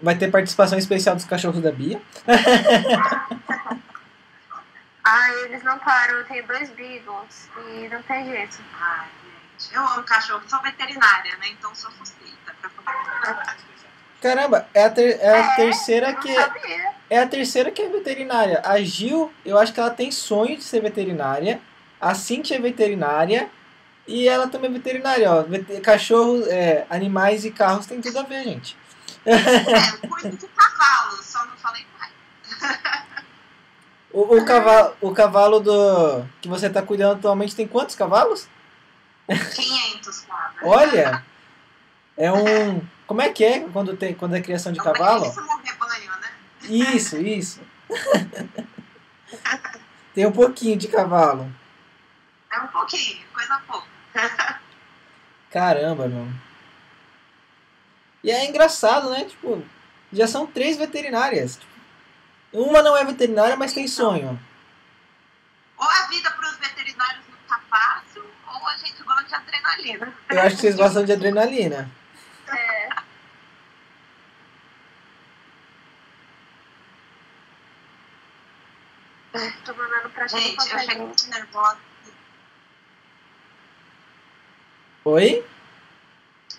Vai ter participação especial dos cachorros da Bia. ah, eles não param. Eu tenho dois beagles e não tem jeito. Ai, gente. Eu amo cachorro. Sou veterinária, né? Então sou suspeita pra falar. Caramba, é a, ter, é a É, terceira que sabia. é a terceira que é veterinária. A Gil, eu acho que ela tem sonho de ser veterinária. A Cintia é veterinária. E ela também é veterinária, ó. Vete- Cachorro, é, animais e carros tem tudo a ver, gente. É, de cavalo, só não falei mais. O, o cavalo, o cavalo do que você tá cuidando atualmente tem quantos cavalos? 500 quadros. Olha! É um. Como é que é quando, tem, quando é criação de É um cavalo? rebanho, né? Isso, isso. Tem um pouquinho de cavalo. É um pouquinho, coisa pouca. Caramba, meu. E é engraçado, né? Tipo, já são três veterinárias. Uma não é veterinária, mas tem sonho. Ou a vida para os veterinários não tá fácil, ou a gente gosta de adrenalina. Eu acho que vocês gostam de adrenalina. É. Ai, Tô mandando pra gente. Gente, eu cheguei muito nervosa. Oi?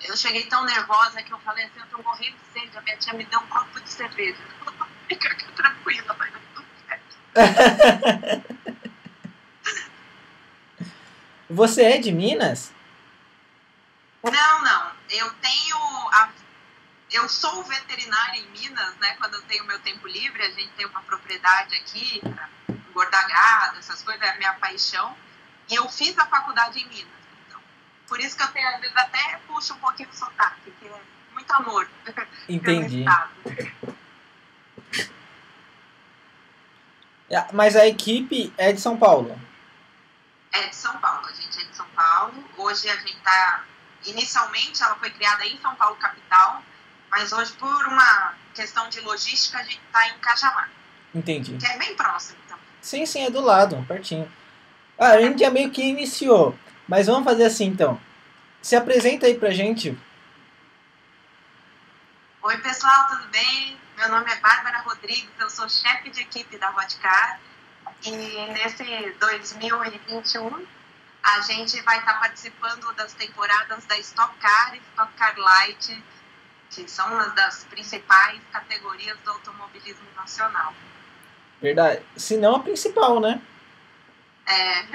Eu cheguei tão nervosa que eu falei assim, eu tô morrendo de sede, a minha tia me deu um copo de cerveja. Fica aqui tranquila, vai dar tudo certo. Você é de Minas? Não, não. Eu tenho. A... Eu sou veterinária em Minas, né? Quando eu tenho meu tempo livre, a gente tem uma propriedade aqui engordar gado, essas coisas, é a minha paixão. E eu fiz a faculdade em Minas. Então, por isso que eu tenho, às vezes, até puxo um pouquinho o sotaque, que é muito amor Entendi. Ah, Mas a equipe é de São Paulo. É de São Paulo, a gente é de São Paulo. Hoje a gente está. Inicialmente ela foi criada em São Paulo, capital, mas hoje, por uma questão de logística, a gente está em Cajamar, Entendi. que é bem próximo também. Sim, sim, é do lado, pertinho. Ah, a gente já meio que iniciou. Mas vamos fazer assim então. Se apresenta aí pra gente. Oi, pessoal, tudo bem? Meu nome é Bárbara Rodrigues, eu sou chefe de equipe da Vodcar. E nesse 2021, a gente vai estar participando das temporadas da Stock Car e Stock Car Light, que são uma das principais categorias do automobilismo nacional. Verdade. Se não a principal, né? É,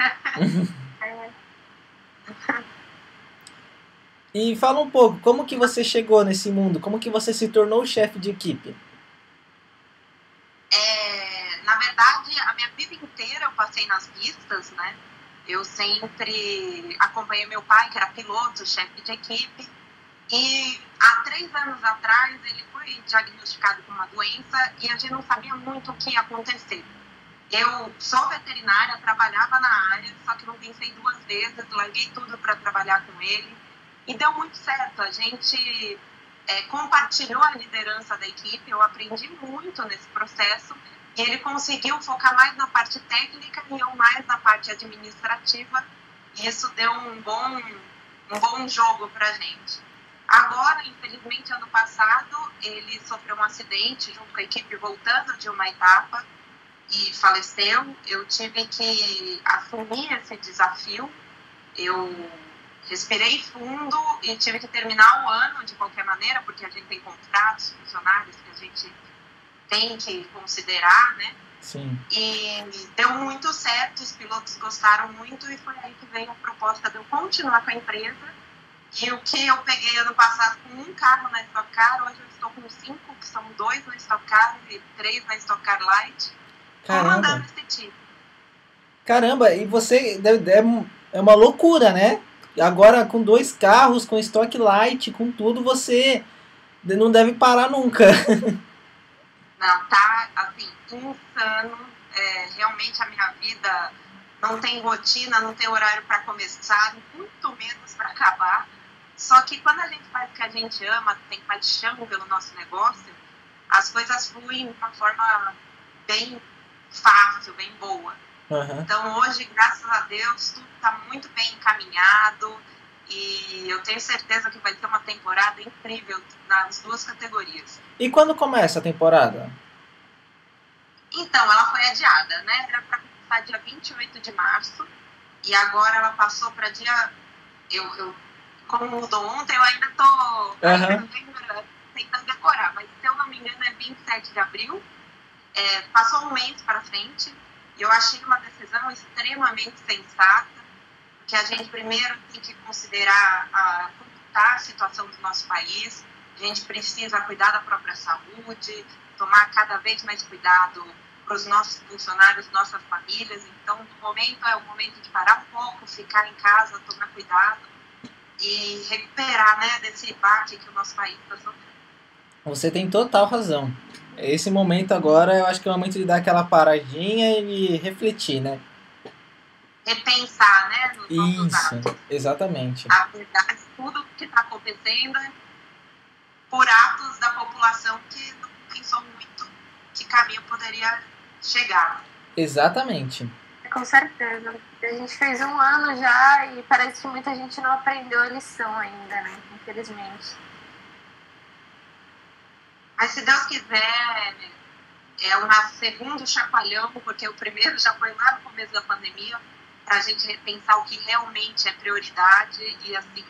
É, E fala um pouco, como que você chegou nesse mundo? Como que você se tornou chefe de equipe? É, na verdade, a minha vida inteira eu passei nas pistas, né? Eu sempre acompanhei meu pai, que era piloto, chefe de equipe. E há três anos atrás ele foi diagnosticado com uma doença e a gente não sabia muito o que ia acontecer. Eu sou veterinária, trabalhava na área, só que não pensei duas vezes, larguei tudo para trabalhar com ele. E deu muito certo. A gente é, compartilhou a liderança da equipe, eu aprendi muito nesse processo e ele conseguiu focar mais na parte técnica e eu mais na parte administrativa. E isso deu um bom, um bom jogo para gente. Agora, infelizmente, ano passado, ele sofreu um acidente junto com a equipe voltando de uma etapa e faleceu. Eu tive que assumir esse desafio. Eu respirei fundo e tive que terminar o ano de qualquer maneira, porque a gente tem contratos, funcionários que a gente tem que considerar, né? Sim. E deu muito certo, os pilotos gostaram muito e foi aí que veio a proposta de eu continuar com a empresa. E o que eu peguei ano passado com um carro na Stock Car, hoje eu estou com cinco, que são dois na Stock Car e três na Stock Car Light, Caramba. Caramba, e você deve- é, é uma loucura, né? Agora com dois carros, com estoque light, com tudo, você não deve parar nunca. Não, tá, assim, insano. É, realmente a minha vida não tem rotina, não tem horário para começar, muito menos para acabar. Só que quando a gente faz o que a gente ama, tem paixão pelo nosso negócio, as coisas fluem de uma forma bem fácil, bem boa. Aham. Então hoje, graças a Deus, tudo está muito bem encaminhado. E eu tenho certeza que vai ser uma temporada incrível nas duas categorias. E quando começa a temporada? Então, ela foi adiada, né? Era para começar dia 28 de março. E agora ela passou para dia. Eu, eu, como mudou ontem, eu ainda tô Aham. ainda tentando decorar, mas se eu não me engano é 27 de abril. É, passou um mês para frente. E eu achei uma decisão extremamente sensata, que a gente primeiro tem que considerar a, está a situação do nosso país. A gente precisa cuidar da própria saúde, tomar cada vez mais cuidado para os nossos funcionários, nossas famílias. Então, no momento é o momento de parar um pouco, ficar em casa, tomar cuidado e recuperar, né, desse baque que o nosso país está sofrendo. Você tem total razão. Esse momento agora, eu acho que é o momento de dar aquela paradinha e refletir, né? Repensar, né, nos nossos Isso, atos. exatamente. A verdade, tudo que está acontecendo é por atos da população que não pensou muito que caminho poderia chegar. Exatamente. Com certeza. A gente fez um ano já e parece que muita gente não aprendeu a lição ainda, né? Infelizmente. Mas se Deus quiser, é um segundo chacoalhão, porque o primeiro já foi lá no começo da pandemia, para a gente repensar o que realmente é prioridade e assim,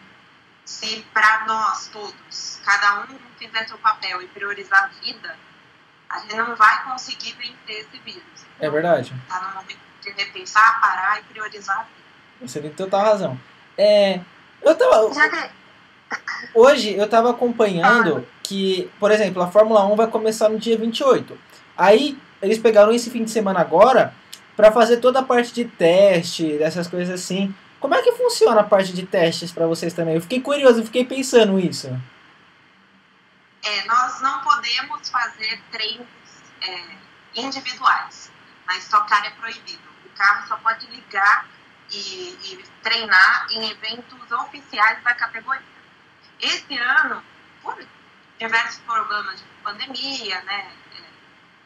se para nós todos, cada um fizer seu papel e priorizar a vida, a gente não vai conseguir vencer esse vírus. É verdade. Está no momento de repensar, parar e priorizar a vida. Você tem total razão. É, eu tava, Já que hoje eu tava acompanhando que, por exemplo, a Fórmula 1 vai começar no dia 28. Aí eles pegaram esse fim de semana agora para fazer toda a parte de teste, dessas coisas assim. Como é que funciona a parte de testes para vocês também? Eu fiquei curioso, eu fiquei pensando isso. É, nós não podemos fazer treinos é, individuais. Na Stock Car é proibido. O carro só pode ligar e, e treinar em eventos oficiais da categoria. Esse ano, por diversos problemas de pandemia, né, é,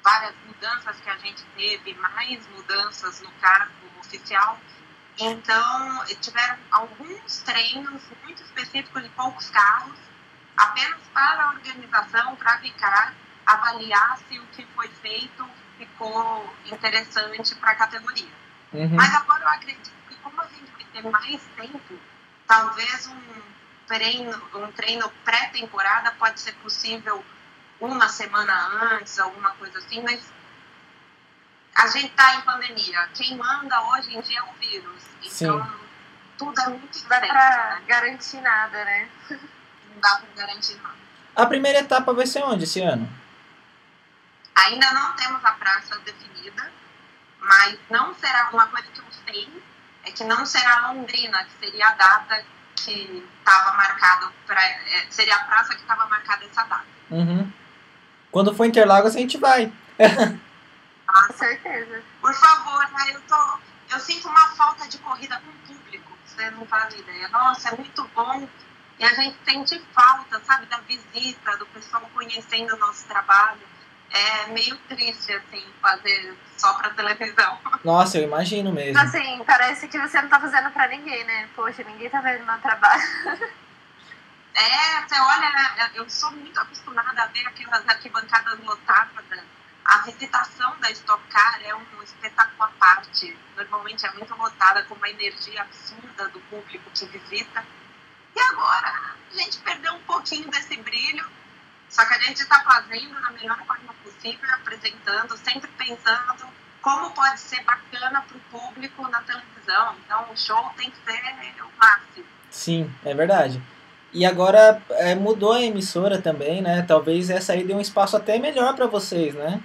várias mudanças que a gente teve, mais mudanças no cargo oficial, então tiveram alguns treinos muito específicos de poucos carros, apenas para a organização, para ficar, avaliar se o que foi feito ficou interessante para a categoria. Uhum. Mas agora eu acredito que como a gente vai ter mais tempo, talvez um treino, um treino pré-temporada pode ser possível uma semana antes, alguma coisa assim, mas a gente está em pandemia. Quem manda hoje em dia é o vírus. Então, Sim. tudo é muito dá diferente. pra Né? garantir nada, né? Não dá para garantir nada. A primeira etapa vai ser onde esse ano? Ainda não temos a praça definida, mas não será uma coisa que eu sei é que não será Londrina, que seria a data que estava marcada para seria a praça que estava marcada essa data. Uhum. Quando for Interlagos a gente vai. Com certeza. Por favor, né? eu tô eu sinto uma falta de corrida com o público. Você não faz ideia. Nossa, é muito bom. E a gente sente falta, sabe, da visita, do pessoal conhecendo o nosso trabalho. É meio triste, assim, fazer só para televisão. Nossa, eu imagino mesmo. Assim, parece que você não tá fazendo pra ninguém, né? Poxa, ninguém tá vendo meu trabalho. É, você olha, né, eu sou muito acostumada a ver aquelas arquibancadas lotadas. A visitação da Stock Car é um espetáculo à parte. Normalmente é muito lotada, com uma energia absurda do público que visita. E agora a gente perdeu um pouquinho desse brilho, só que a gente está fazendo da melhor forma possível, apresentando, sempre pensando como pode ser bacana para o público na televisão. Então o show tem que ser o máximo. Sim, é verdade. E agora é, mudou a emissora também, né? Talvez essa aí dê um espaço até melhor para vocês, né?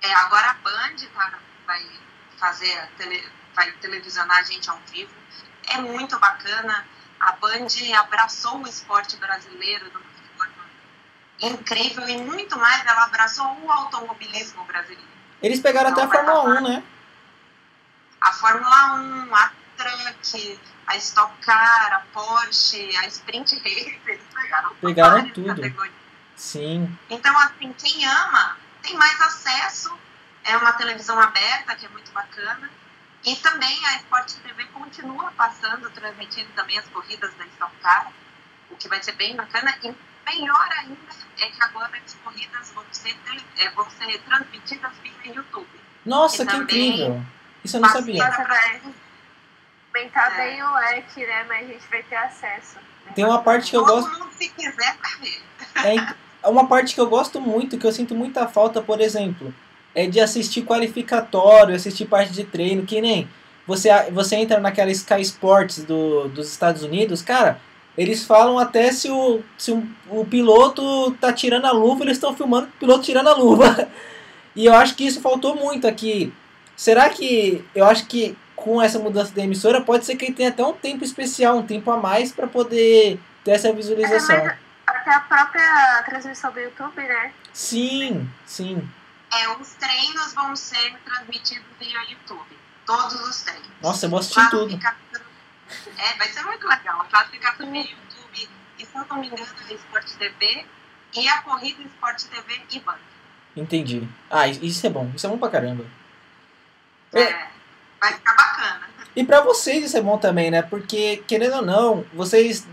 É, agora a Band tá, vai fazer, tele, vai televisionar a gente ao vivo. É muito bacana. A Band abraçou o esporte brasileiro de uma incrível e muito mais, ela abraçou o automobilismo brasileiro. Eles pegaram até a Fórmula passar. 1, né? A Fórmula 1, a Truck, a Stock Car, a Porsche, a Sprint Race, eles pegaram, Pegaram tudo. categorias. Sim. Então, assim, quem ama tem mais acesso. É uma televisão aberta, que é muito bacana. E também a Sport TV continua passando, transmitindo também as corridas da Stock Car, o que vai ser bem bacana. E melhor ainda é que agora as corridas vão ser, é, vão ser transmitidas via YouTube. Nossa, que incrível! Isso eu não sabia. Aumentar é. bem o leque, né? Mas a gente vai ter acesso. Tem uma parte que eu Todo gosto. Mundo, se quiser, ver. É uma parte que eu gosto muito, que eu sinto muita falta, por exemplo, é de assistir qualificatório, assistir parte de treino, que nem você, você entra naquela Sky Sports do, dos Estados Unidos, cara, eles falam até se o, se o, o piloto tá tirando a luva, eles estão filmando o piloto tirando a luva. E eu acho que isso faltou muito aqui. Será que eu acho que com essa mudança da emissora pode ser que ele tenha até um tempo especial, um tempo a mais para poder ter essa visualização? É, até a própria transmissão do YouTube, né? Sim, sim. É, os treinos vão ser transmitidos via YouTube. Todos os treinos. Nossa, eu vou assistir tudo. É, vai ser muito legal. A classificação via YouTube, e se eu não me engano, é Sport TV, e a corrida Sport TV e Band. Entendi. Ah, isso é bom. Isso é bom pra caramba. É, vai ficar bacana. E pra vocês isso é bom também, né? Porque, querendo ou não, vocês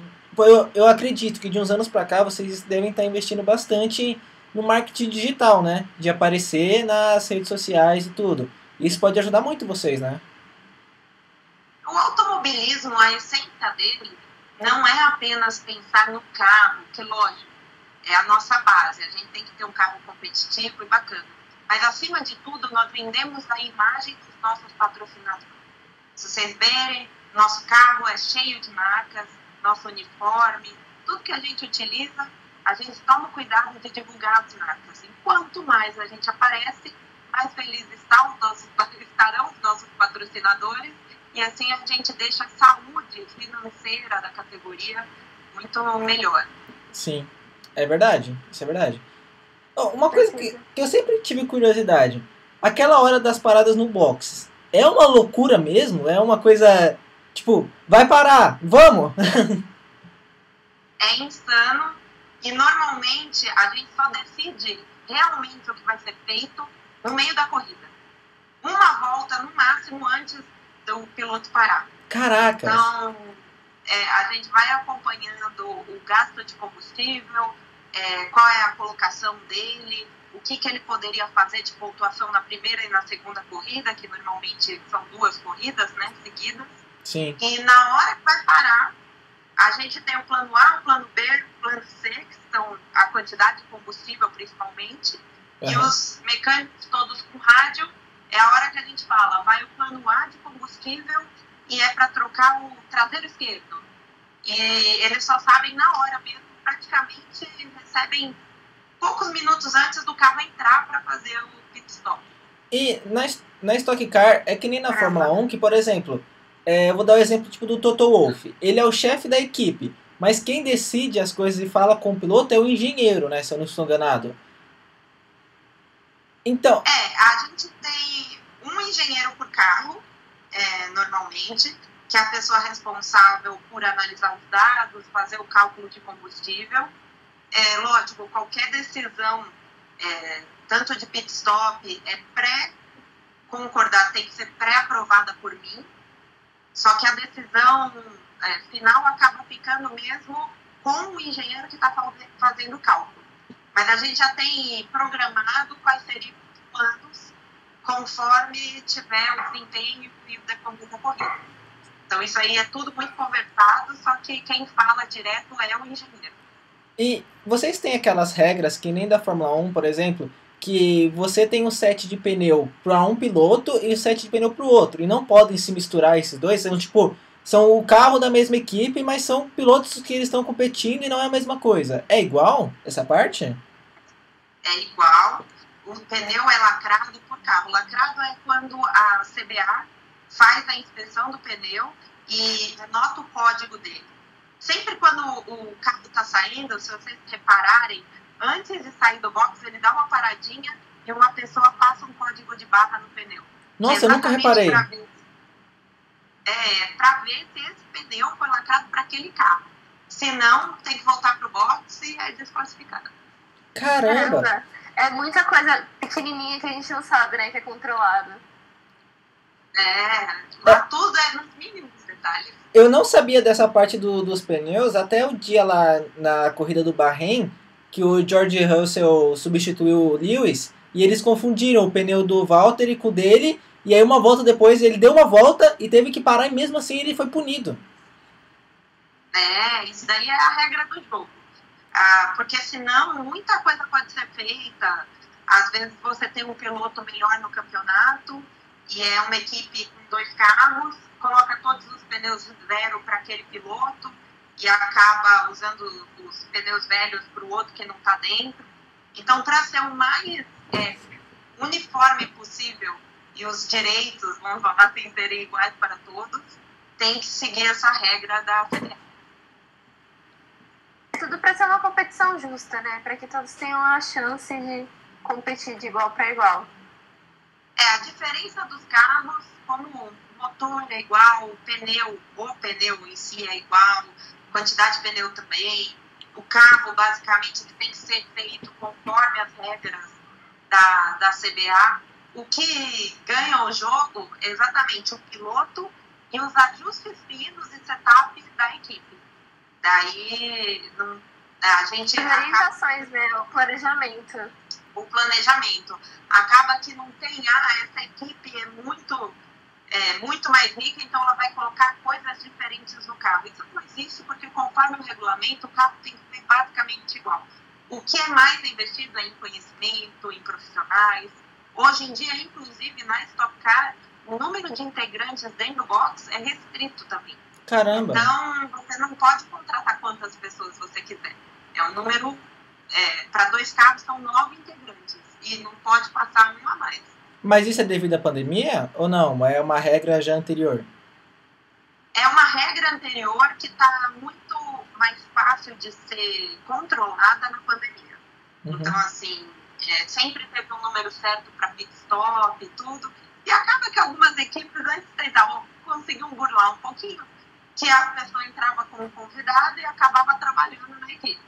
eu, eu acredito que de uns anos para cá vocês devem estar investindo bastante no marketing digital, né? De aparecer nas redes sociais e tudo. Isso pode ajudar muito vocês, né? O automobilismo, a essência dele, não é apenas pensar no carro, que lógico, é a nossa base. A gente tem que ter um carro competitivo e bacana. Mas, acima de tudo, nós vendemos a imagem dos nossos patrocinadores. Se vocês verem, nosso carro é cheio de marcas, nosso uniforme, tudo que a gente utiliza, a gente toma cuidado de divulgar as marcas. E quanto mais a gente aparece, mais felizes está os nossos, estarão os nossos patrocinadores e assim a gente deixa a saúde financeira da categoria muito melhor. Sim, é verdade, isso é verdade. uma coisa que, que eu sempre tive curiosidade, aquela hora das paradas no box, é uma loucura mesmo? É uma coisa Tipo, vai parar, vamos! é insano e normalmente a gente só decide realmente o que vai ser feito no meio da corrida. Uma volta no máximo antes do piloto parar. Caraca! Então, é, a gente vai acompanhando o gasto de combustível, é, qual é a colocação dele, o que, que ele poderia fazer de pontuação na primeira e na segunda corrida, que normalmente são duas corridas né, seguidas. Sim. E na hora que vai parar, a gente tem o plano A, o plano B, o plano C, que são a quantidade de combustível principalmente, uhum. e os mecânicos todos com rádio, é a hora que a gente fala, vai o plano A de combustível e é para trocar o traseiro esquerdo. E eles só sabem na hora mesmo, praticamente recebem poucos minutos antes do carro entrar para fazer o pit stop. E na, na Stock Car, é que nem na Fórmula 1, que, por exemplo, é, eu vou dar o um exemplo tipo do Toto Wolff. Ele é o chefe da equipe, mas quem decide as coisas e fala com o piloto é o engenheiro, né? Se eu não estou enganado. Então. É, a gente tem um engenheiro por carro, é, normalmente, que é a pessoa responsável por analisar os dados, fazer o cálculo de combustível. É, lógico, qualquer decisão, é, tanto de pit stop, é pré-concordada, tem que ser pré-aprovada por mim só que a decisão é, final acaba ficando mesmo com o engenheiro que está fazendo o cálculo. Mas a gente já tem programado quais seriam os planos conforme tiver o desempenho e o decorrer da corrida. Então isso aí é tudo muito conversado, só que quem fala direto é o engenheiro. E vocês têm aquelas regras que nem da Fórmula 1, por exemplo, que você tem um set de pneu para um piloto e um set de pneu para o outro. E não podem se misturar esses dois. São tipo, são o carro da mesma equipe, mas são pilotos que eles estão competindo e não é a mesma coisa. É igual essa parte? É igual. O pneu é lacrado por carro. Lacrado é quando a CBA faz a inspeção do pneu e anota o código dele. Sempre quando o carro está saindo, se vocês repararem, antes de sair do box, ele dá uma paradinha e uma pessoa passa um código de barra no pneu. Nossa, eu nunca reparei. É, para ver se esse pneu foi lacrado para aquele carro. Se não, tem que voltar pro box e é desclassificado. Caramba! Caramba. É muita coisa pequenininha que a gente não sabe, né, que é controlada. É, lá tudo é nos mínimos detalhes. Eu não sabia dessa parte do, dos pneus até o dia lá na corrida do Bahrein, que o George Russell substituiu o Lewis, e eles confundiram o pneu do Valtteri com o dele, e aí uma volta depois ele deu uma volta e teve que parar, e mesmo assim ele foi punido. É, isso daí é a regra do jogo. Ah, porque senão muita coisa pode ser feita. Às vezes você tem um piloto melhor no campeonato e é uma equipe com dois carros, coloca todos os pneus zero para aquele piloto e acaba usando os pneus velhos para o outro que não está dentro. Então, para ser o mais é, uniforme possível e os direitos, falar assim, serem iguais para todos, tem que seguir essa regra da federação. Tudo para ser uma competição justa, né? Para que todos tenham a chance de competir de igual para igual. É, a diferença dos carros, como o motor é igual, o pneu, o pneu em si é igual, quantidade de pneu também, o carro basicamente tem que ser feito conforme as regras da, da CBA. O que ganha o jogo é exatamente o piloto e os ajustes finos e setup da equipe. Daí não, a gente. As orientações, né? O planejamento. O planejamento. Acaba que não tem, ah, essa equipe é muito, é, muito mais rica, então ela vai colocar coisas diferentes no carro. Isso não existe, porque conforme o regulamento, o carro tem que ser basicamente igual. O que é mais investido é em conhecimento, em profissionais. Hoje em dia, inclusive, na Stock Car, o número de integrantes dentro do box é restrito também. Caramba! Então, você não pode contratar quantas pessoas você quiser. É um número. É, Para dois carros, são nove integrantes. E não pode passar um a mais. Mas isso é devido à pandemia ou não? É uma regra já anterior? É uma regra anterior que está muito mais fácil de ser controlada na pandemia. Uhum. Então, assim, é, sempre teve um número certo para pit stop e tudo. E acaba que algumas equipes antes tentavam, conseguiam burlar um pouquinho, que a pessoa entrava como convidada e acabava trabalhando na equipe.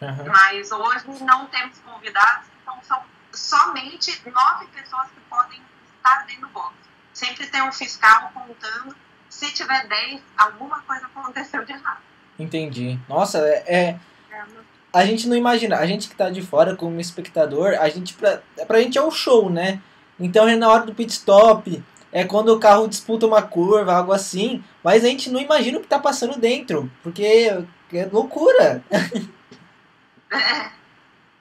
Uhum. Mas hoje não temos convidados, então são somente nove pessoas que podem estar dentro do box. Sempre tem um fiscal contando. Se tiver dez, alguma coisa aconteceu de errado. Entendi. Nossa, é, é- A gente não imagina. A gente que tá de fora como espectador, a gente. Pra, pra gente é um show, né? Então é na hora do pit stop, é quando o carro disputa uma curva, algo assim. Mas a gente não imagina o que tá passando dentro. Porque é loucura. É,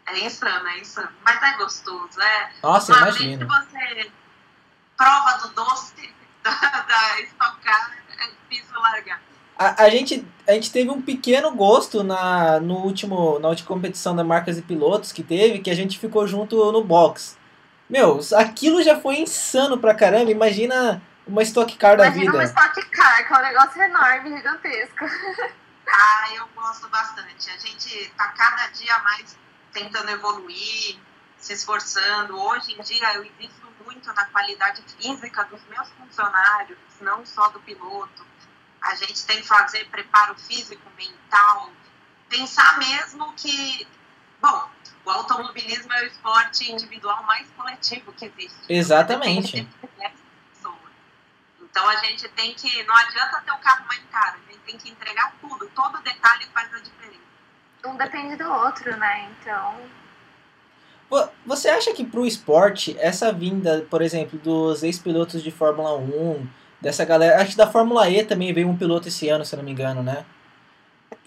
é insano, é insano. Mas é gostoso, é. Nossa, Uma vez que imagina. você prova do doce da, da Stock Car, é difícil largar. A, a, gente, a gente teve um pequeno gosto na, no último, na última competição da Marcas e Pilotos que teve, que a gente ficou junto no box. Meu, aquilo já foi insano pra caramba. Imagina uma Stock Car da Imagina uma vida. Stock Car, que é um negócio enorme, gigantesco. Ah, eu gosto bastante. A gente tá cada dia mais tentando evoluir, se esforçando. Hoje em dia eu invisto muito na qualidade física dos meus funcionários, não só do piloto. A gente tem que fazer preparo físico, mental, pensar mesmo que, bom, o automobilismo é o esporte individual mais coletivo que existe. Exatamente. Pessoas. Então a gente tem que, não adianta ter o carro mais caro, a gente tem que entregar tudo, todo detalhe faz a diferença. Um depende do outro, né? Então. Vo- Você acha que pro esporte, essa vinda, por exemplo, dos ex-pilotos de Fórmula 1, dessa galera. Acho que da Fórmula E também veio um piloto esse ano, se não me engano, né?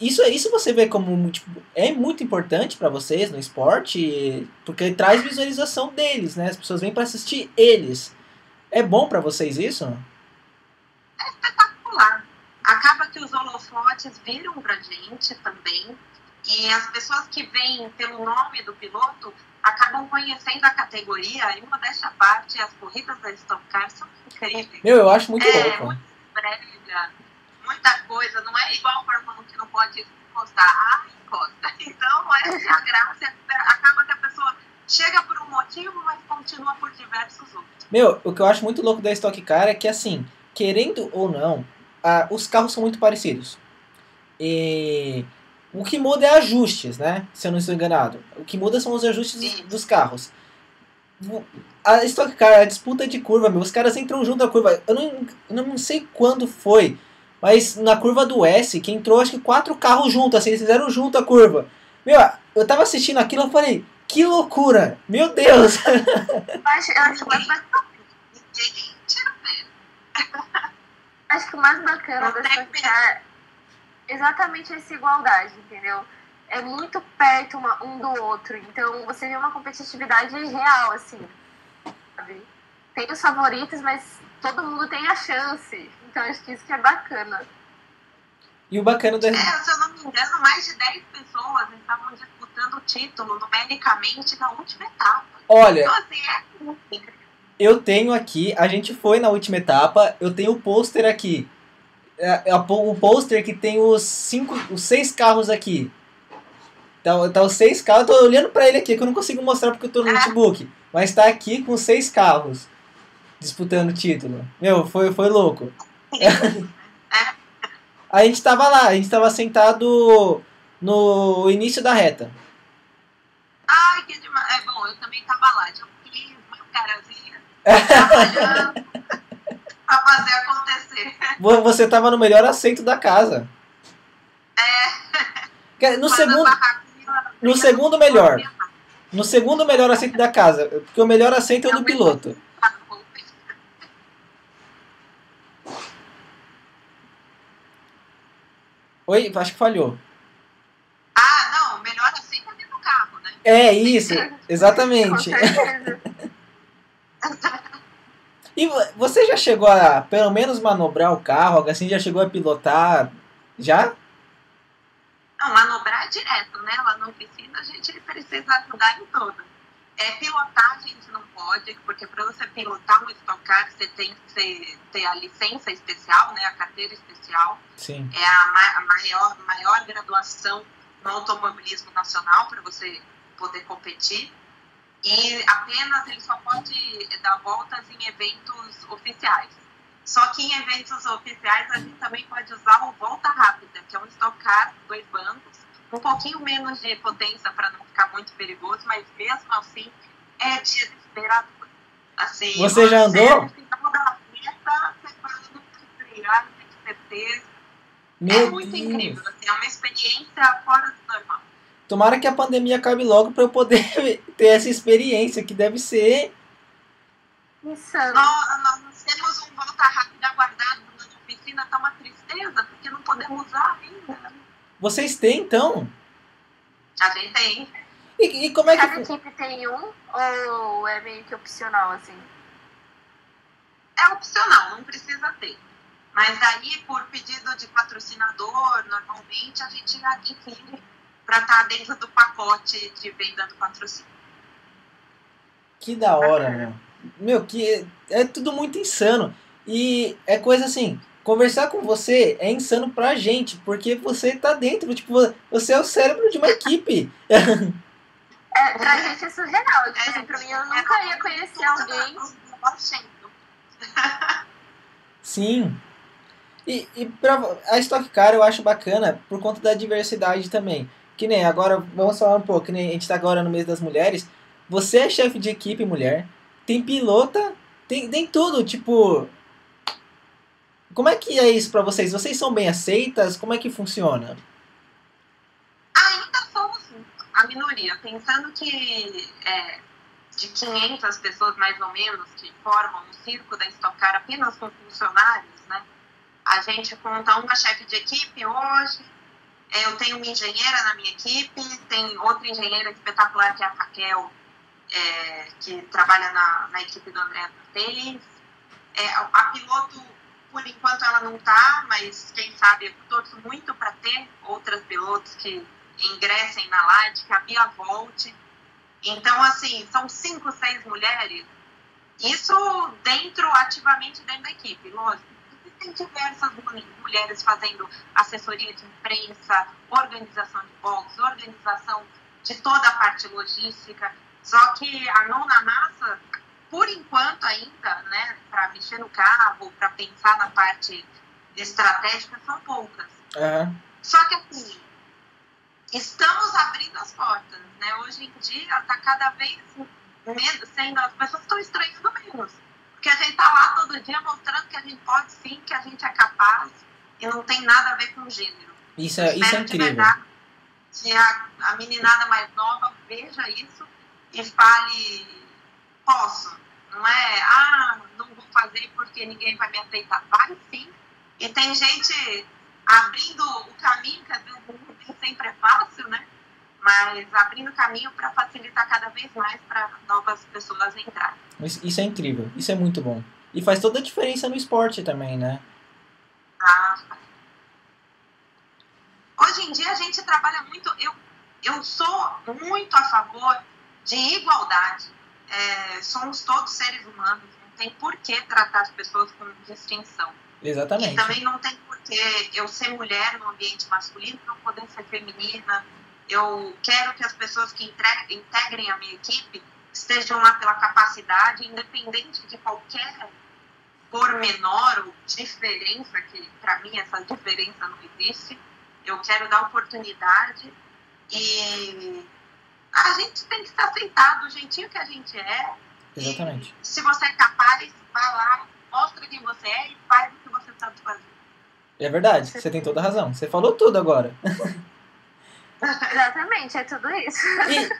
Isso, isso você vê como tipo, é muito importante pra vocês no esporte, porque traz visualização deles, né? As pessoas vêm pra assistir eles. É bom pra vocês isso? É espetacular. Acaba que os holofotes viram pra gente também, e as pessoas que vêm pelo nome do piloto acabam conhecendo a categoria, e uma dessa parte, as corridas da Stock Car são incríveis. Meu, eu acho muito é, louco. muito brega, muita coisa, não é igual o Fórmula 1 que não pode encostar, ah, encosta. Então, essa é a graça, acaba que a pessoa chega por um motivo, mas continua por diversos outros. Meu, o que eu acho muito louco da Stock Car é que, assim, querendo ou não, ah, os carros são muito parecidos. E o que muda é ajustes, né? Se eu não estou enganado. O que muda são os ajustes dos, carros. A Stock Car, a disputa de curva, meu, os caras entram junto na curva. Eu não, eu não sei quando foi, mas na curva do S, que entrou acho que quatro carros juntos, assim, eles fizeram junto a curva. Meu, eu tava assistindo aquilo e falei, que loucura! Meu Deus! Eu acho, eu acho mais bacana. Que o mais bacana da Stock Car exatamente essa igualdade, entendeu? É muito perto uma- um do outro, então você vê uma competitividade real, assim, sabe? Tem os favoritos, mas todo mundo tem a chance. Então acho que isso que é bacana. E o bacana da. É, se eu não me engano, mais de 10 pessoas estavam disputando o título numericamente na última etapa. Olha, Então, assim, é eu tenho aqui, a gente foi na última etapa, eu tenho o pôster aqui. É, é o pô- o pôster que tem os cinco, os seis carros aqui. Tá, tá os seis carros, eu tô olhando pra ele aqui, que eu não consigo mostrar porque eu tô no Ah. notebook. Mas tá aqui com seis carros disputando o título. Meu, foi, foi louco. A gente tava lá, a gente tava sentado no início da reta. Ai, que demais. É bom, eu também tava lá, de clima, carazinha, trabalhando pra fazer acontecer. Vo- Você tava no melhor assento da casa. É. No Mas segundo, no segundo melhor. no segundo melhor assento da casa, porque o melhor assento é o do piloto. Oi, acho que falhou. Ah, não, melhor assim tá dentro do carro, né? É isso, exatamente. E vo- você já chegou a pelo menos manobrar o carro, algo assim, já chegou a pilotar? Já? Não, manobrar direto, né? Lá na oficina a gente precisa ajudar em tudo. É, pilotar a gente não pode, porque para você pilotar um Stock Car, você tem que ser- ter a licença especial, né? A carteira especial. Sim. É a, ma- a maior, maior graduação no automobilismo nacional para você poder competir. E apenas ele só pode dar voltas em eventos oficiais. Só que em eventos oficiais a gente também pode usar o volta rápida, que é um Stock Car, dois bancos, um pouquinho menos de potência para não ficar muito perigoso, mas mesmo assim é desesperador. Assim, Você já andou? No final da festa, você fala, não tem frear, não tem certeza. é Meu muito Deus. incrível, assim, é uma experiência fora do normal. Tomara que a pandemia acabe logo para eu poder ter essa experiência, que deve ser. Insano. Nós, nós temos um volta rápida guardado na oficina, tá uma tristeza, porque não podemos usar ainda. Vocês têm então? A gente tem. E, e como é Cada que. equipe tem um ou é meio que opcional, assim? É opcional, não precisa ter. Mas aí, por pedido de patrocinador, normalmente a gente adquire para estar dentro do pacote de venda do patrocínio. Que da hora, meu. Meu, que é tudo muito insano. E é coisa assim, conversar com você é insano pra gente, porque você tá dentro, tipo, você é o cérebro de uma equipe. É, pra gente é surreal. Tipo assim, pra mim, eu nunca ia conhecer alguém. Sim. E, e pra, a Stock Car eu acho bacana por conta da diversidade também. Que nem agora, vamos falar um pouco, que nem a gente tá agora no mês das mulheres. Você é chefe de equipe mulher, tem pilota, tem, tem tudo, tipo. Como é que é isso pra vocês? Vocês são bem aceitas? Como é que funciona? Ainda somos a minoria, pensando que é, de 500 pessoas mais ou menos que formam o circo da Stock Car apenas com funcionários, né? A gente conta uma chefe de equipe hoje, eu tenho uma engenheira na minha equipe, tem outra engenheira espetacular que é a Raquel, é, que trabalha na, na equipe do André Martins. É, a piloto, por enquanto, ela não tá, mas quem sabe eu torço muito para ter outras pilotos que ingressem na Light, que a Bia volte. Então, assim, são cinco, seis mulheres. Isso dentro, ativamente dentro da equipe, lógico. Existem diversas mulheres fazendo assessoria de imprensa, organização de box, organização de toda a parte logística. Só que a mão na massa, por enquanto ainda, né, para mexer no carro, para pensar na parte estratégica, são poucas. Aham. Só que assim, estamos abrindo as portas, né? Hoje em dia está cada vez sendo as pessoas estão estranhando menos. Porque a gente está lá todo dia mostrando que a gente pode sim, que a gente é capaz e não tem nada a ver com gênero. Isso é, isso é incrível. Verdade, que a, a meninada mais nova veja isso e fale, posso. Não é, ah, não vou fazer porque ninguém vai me aceitar. Vai sim. E tem gente abrindo o caminho, que às vezes sempre é fácil, né? Mas abrindo caminho para facilitar cada vez mais para novas pessoas entrarem. Isso é incrível, isso é muito bom. E faz toda a diferença no esporte também, né? Ah, Hoje em dia a gente trabalha muito. Eu, eu sou muito a favor de igualdade. É, somos todos seres humanos, não tem por que tratar as pessoas com distinção. Exatamente. E também não tem por que eu ser mulher no ambiente masculino não poder ser feminina. Eu quero que as pessoas que integrem a minha equipe estejam lá pela capacidade, independente de qualquer pormenor ou diferença, que para mim essa diferença não existe eu quero dar oportunidade e a gente tem que estar aceitado do jeitinho que a gente é. Exatamente. se você é capaz, vá lá, mostra quem você é e faz o que você sabe fazer. É verdade, você tem toda a razão. Você falou tudo agora. Exatamente, é tudo isso. E,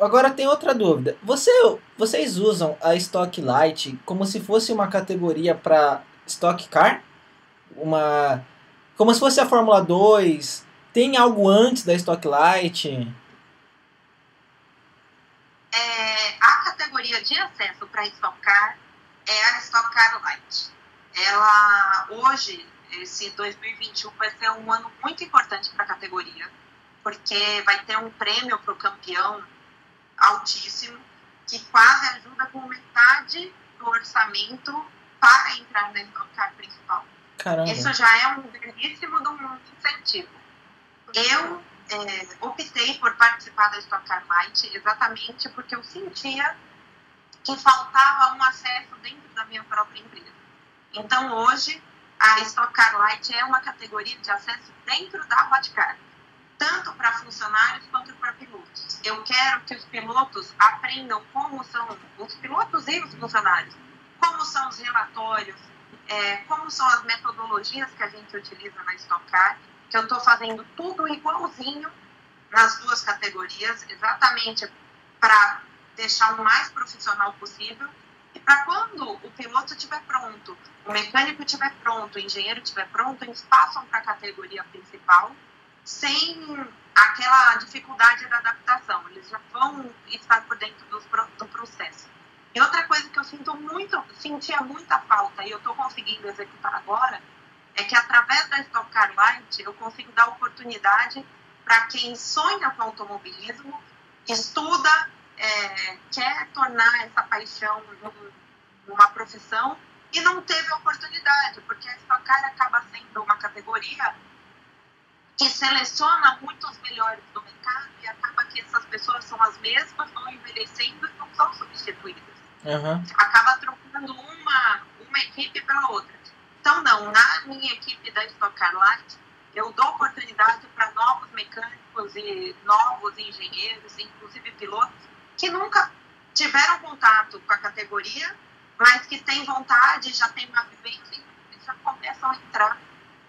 agora tem outra dúvida. Você, vocês usam a Stock Light como se fosse uma categoria para Stock Car? Uma como se fosse a Fórmula 2. Tem algo antes da Stock Light? É, a categoria de acesso para Stock Car é a Stock Car Light. Ela, hoje, esse 2021 vai ser um ano muito importante para a categoria, porque vai ter um prêmio para o campeão altíssimo, que quase ajuda com metade do orçamento para entrar na Stock Car principal. Caramba. Isso já é um grandíssimo incentivo. Eu é, optei por participar da Stock Car Light exatamente porque eu sentia que faltava um acesso dentro da minha própria empresa. Então, hoje, a Stock Car Light é uma categoria de acesso dentro da Hotcar, tanto para funcionários quanto para pilotos. Eu quero que os pilotos aprendam como são os pilotos e os funcionários, como são os relatórios, é, como são as metodologias que a gente utiliza na Stock Car, que eu estou fazendo tudo igualzinho nas duas categorias, exatamente para deixar o mais profissional possível e para quando o piloto estiver pronto, o mecânico estiver pronto, o engenheiro estiver pronto, eles passam para a categoria principal sem aquela dificuldade da adaptação. Eles já vão estar por dentro do, do processo. E outra coisa que eu sinto muito, sentia muita falta e eu estou conseguindo executar agora, é que através da Stock Car Light eu consigo dar oportunidade para quem sonha com automobilismo, estuda, é, quer tornar essa paixão numa profissão e não teve oportunidade, porque a Stock Car acaba sendo uma categoria que seleciona muitos melhores do mercado e acaba que essas pessoas são as mesmas, vão envelhecendo e não são substituídas. Uhum. Acaba trocando uma, uma equipe pela outra. Então, não, na minha equipe da Stock Car Light, eu dou oportunidade para novos mecânicos e novos engenheiros, inclusive pilotos, que nunca tiveram contato com a categoria, mas que têm vontade, já têm uma vivência já começam a entrar.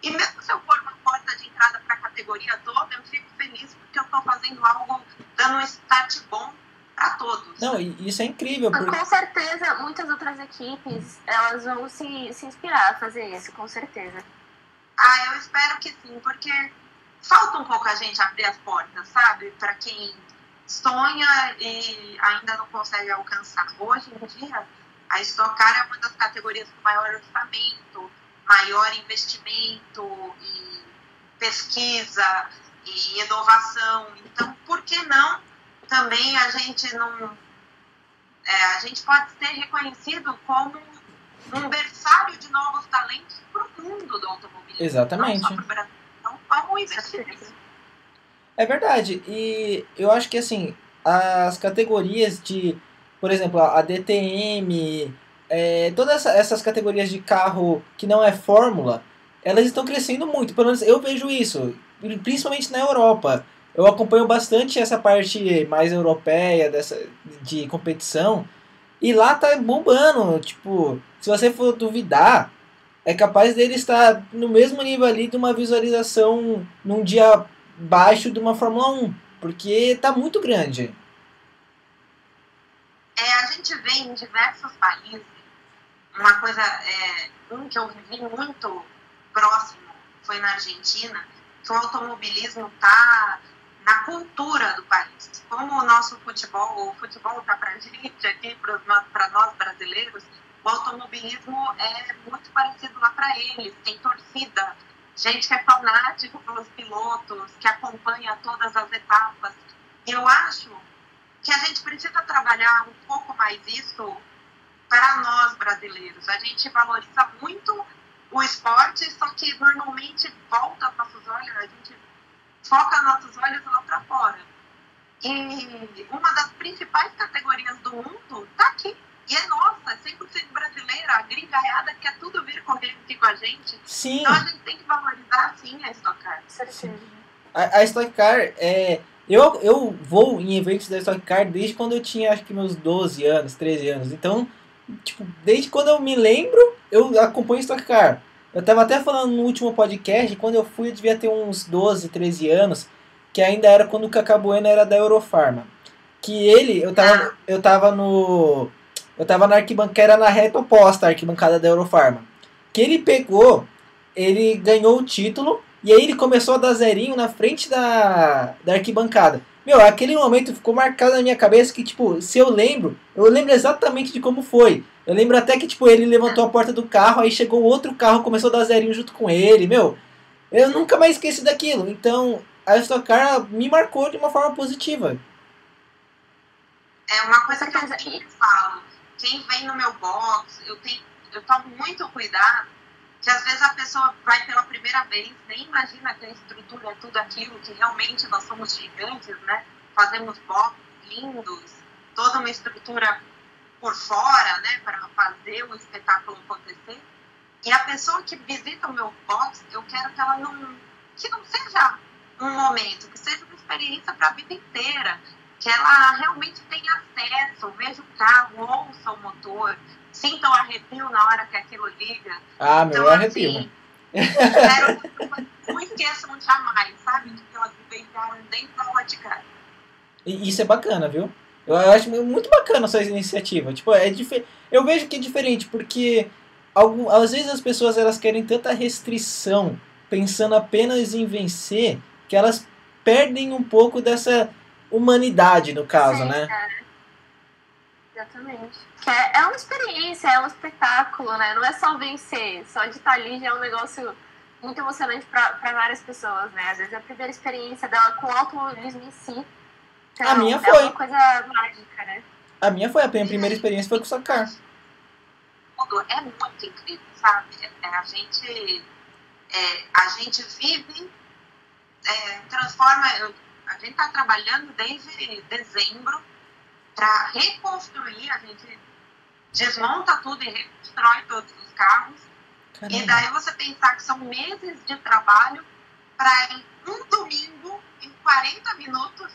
E mesmo se eu for uma porta de entrada para a categoria toda, eu fico feliz porque eu estou fazendo algo, dando um start bom para todos. Não, isso é incrível. Porque... Com certeza, muitas outras equipes, elas vão se, se inspirar a fazer isso, com certeza. Ah, eu espero que sim, porque falta um pouco a gente abrir as portas, sabe? Para quem sonha e ainda não consegue alcançar. Hoje em dia, a Stock Car é uma das categorias com maior orçamento, maior investimento em pesquisa e inovação. Então, por que não também a gente não. É, a gente pode ser reconhecido como um berçário de novos talentos para o mundo do automobilismo. Exatamente. Não só Brasil. Então, vamos investir nisso. É verdade. E eu acho que assim, as categorias de, por exemplo, a DTM, é, todas essas categorias de carro que não é Fórmula, elas estão crescendo muito. Pelo menos eu vejo isso, principalmente na Europa eu acompanho bastante essa parte mais europeia dessa de competição e lá tá bombando, tipo, se você for duvidar, é capaz dele estar no mesmo nível ali de uma visualização num dia baixo de uma Fórmula 1, porque tá muito grande. É, a gente vê em diversos países uma coisa, é, um que eu vivi muito próximo foi na Argentina, que o automobilismo tá na cultura do país. Como o nosso futebol, o futebol está para a gente aqui, para nós brasileiros, o automobilismo é muito parecido lá para eles. Tem torcida, gente que é fanático pelos pilotos, que acompanha todas as etapas. E eu acho que a gente precisa trabalhar um pouco mais isso para nós brasileiros. A gente valoriza muito o esporte, só que normalmente volta os nossos olhos, a gente foca nossos olhos lá para fora. E uma das principais categorias do mundo está aqui. E é nossa, 100% brasileira, a gringaiada quer tudo vir correr aqui com a gente. Sim. Então a gente tem que valorizar, sim, a Stock Car. A, a Stock Car é... Eu, eu vou em eventos da Stock Car desde quando eu tinha, acho que meus 12 anos, 13 anos. Então, tipo, desde quando eu me lembro, eu acompanho Stock Car. Eu tava até falando no último podcast, quando eu fui eu devia ter uns 12, 13 anos, que ainda era quando o Cacá Bueno era da Eurofarma. Que ele, eu tava, eu tava no. Eu tava na arquibancada na reta oposta à arquibancada da Eurofarma. Que ele pegou, ele ganhou o título, e aí ele começou a dar zerinho na frente da, da arquibancada. Meu, aquele momento ficou marcado na minha cabeça que, tipo, se eu lembro, eu lembro exatamente de como foi. Eu lembro até que, tipo, ele levantou a porta do carro, aí chegou outro carro, começou a dar zerinho junto com ele, meu. Eu nunca mais esqueci daquilo. Então, a Stock Car me marcou de uma forma positiva. É uma coisa que eu sempre falo. Quem vem no meu box, eu, tenho, eu tomo muito cuidado, que às vezes a pessoa vai pela primeira vez, nem imagina que a estrutura é tudo aquilo, que realmente nós somos gigantes, né? Fazemos box lindos, toda uma estrutura por fora, né, para fazer o espetáculo acontecer. E a pessoa que visita o meu box, eu quero que ela não, que não seja um momento, que seja uma experiência para a vida inteira, que ela realmente tenha acesso, veja o carro, ouça o motor, sinta o arrepio na hora que aquilo liga. Ah, meu então, arrepio. Assim, quero que não esqueçam jamais, sabe, que elas vivenciaram dentro da aula de casa. E isso é bacana, viu? Eu acho muito bacana essa iniciativa. Tipo, é dif... eu vejo que é diferente, porque algum... às vezes as pessoas elas querem tanta restrição, pensando apenas em vencer, que elas perdem um pouco dessa humanidade, no caso, Sim, né? cara. Exatamente. Que é, é uma experiência, é um espetáculo, né? Não é só vencer, só de estar ali já é um negócio muito emocionante para várias pessoas, né? Às vezes é a primeira experiência dela com o automobilismo em si então, A minha É foi. uma coisa mágica, né? A minha foi, a minha primeira experiência foi com o Sacar. Tudo é muito incrível, sabe? É, a gente é, a gente vive, é, transforma. eu- a gente está trabalhando desde dezembro para reconstruir. A gente desmonta tudo e reconstrói todos os carros. E Caramba. daí você pensar que são meses de trabalho para em um domingo, em 40 minutos,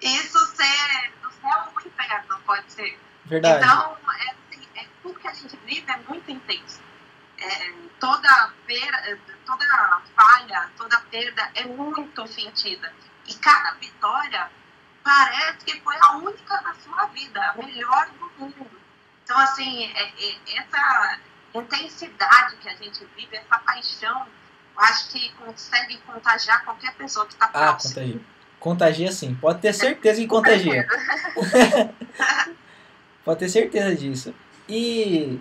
isso ser do céu ao inferno, pode ser. Verdade. Então, é, assim, é, tudo que a gente vive é muito intenso. É, toda, per, toda falha, toda perda é muito sentida. E cada vitória parece que foi a única na sua vida, a melhor do mundo. Então, assim, é- é- essa intensidade que a gente vive, essa paixão, eu acho que consegue contagiar qualquer pessoa que está Ah, próxima. contagia. Contagia sim. Pode ter certeza que contagia. Pode ter certeza disso. E.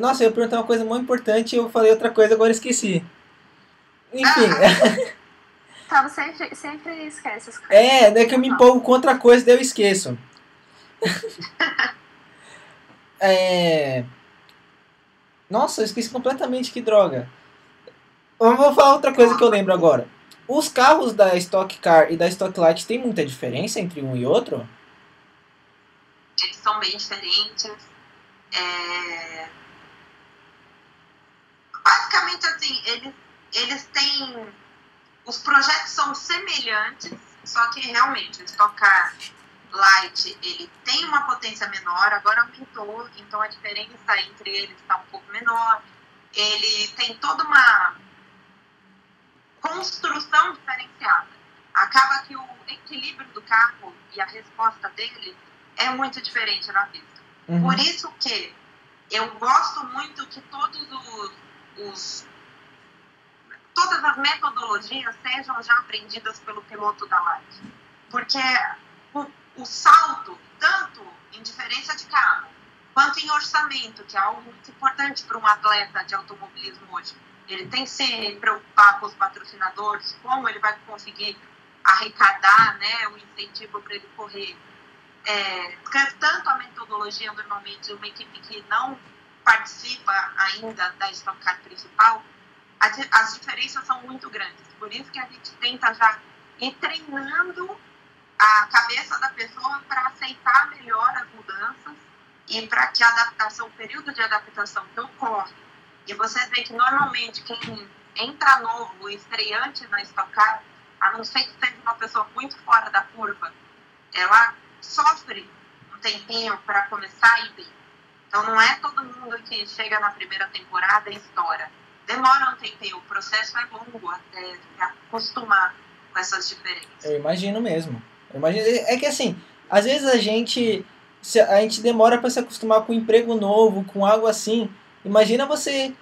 Nossa, eu ia perguntar uma coisa muito importante e eu falei outra coisa, agora esqueci. Enfim. Então, sempre, sempre esquece as coisas. É, é que eu me empolgo com outra coisa, daí eu esqueço. é... Nossa, eu esqueci completamente que droga. Eu vou falar outra coisa que eu lembro agora. Os carros da Stock Car e da Stock Light tem muita diferença entre um e outro? eles são bem diferentes. É... Basicamente, assim, eles, eles têm. Os projetos são semelhantes, Só que realmente, o Stock Car Light, ele tem uma potência menor, agora aumentou, então a diferença entre eles está um pouco menor. Ele tem toda uma construção diferenciada. Acaba que o equilíbrio do carro e a resposta dele é muito diferente na pista. Uhum. Por isso que eu gosto muito que todos os, os todas as metodologias sejam já aprendidas pelo piloto da Light. Porque o, o salto, tanto em diferença de carro, quanto em orçamento, que é algo muito importante para um atleta de automobilismo hoje. Ele tem que se preocupar com os patrocinadores, como ele vai conseguir arrecadar né, o incentivo para ele correr. É, tanto a metodologia, normalmente, uma equipe que não participa ainda da Stock Car principal, as, as diferenças são muito grandes. Por isso que a gente tenta já ir treinando a cabeça da pessoa para aceitar melhor as mudanças e para que a adaptação, o período de adaptação que ocorre, e vocês veem que normalmente quem entra novo, estreante na Stock Car, a não ser que seja uma pessoa muito fora da curva, ela sofre um tempinho para começar a ir bem. Então não é todo mundo que chega na primeira temporada e estoura. Demora um tempinho, o processo é longo até se acostumar com essas diferenças. Eu imagino mesmo. Eu imagino, é que assim, às vezes a gente a gente demora para se acostumar com um emprego novo, com algo assim. Imagina você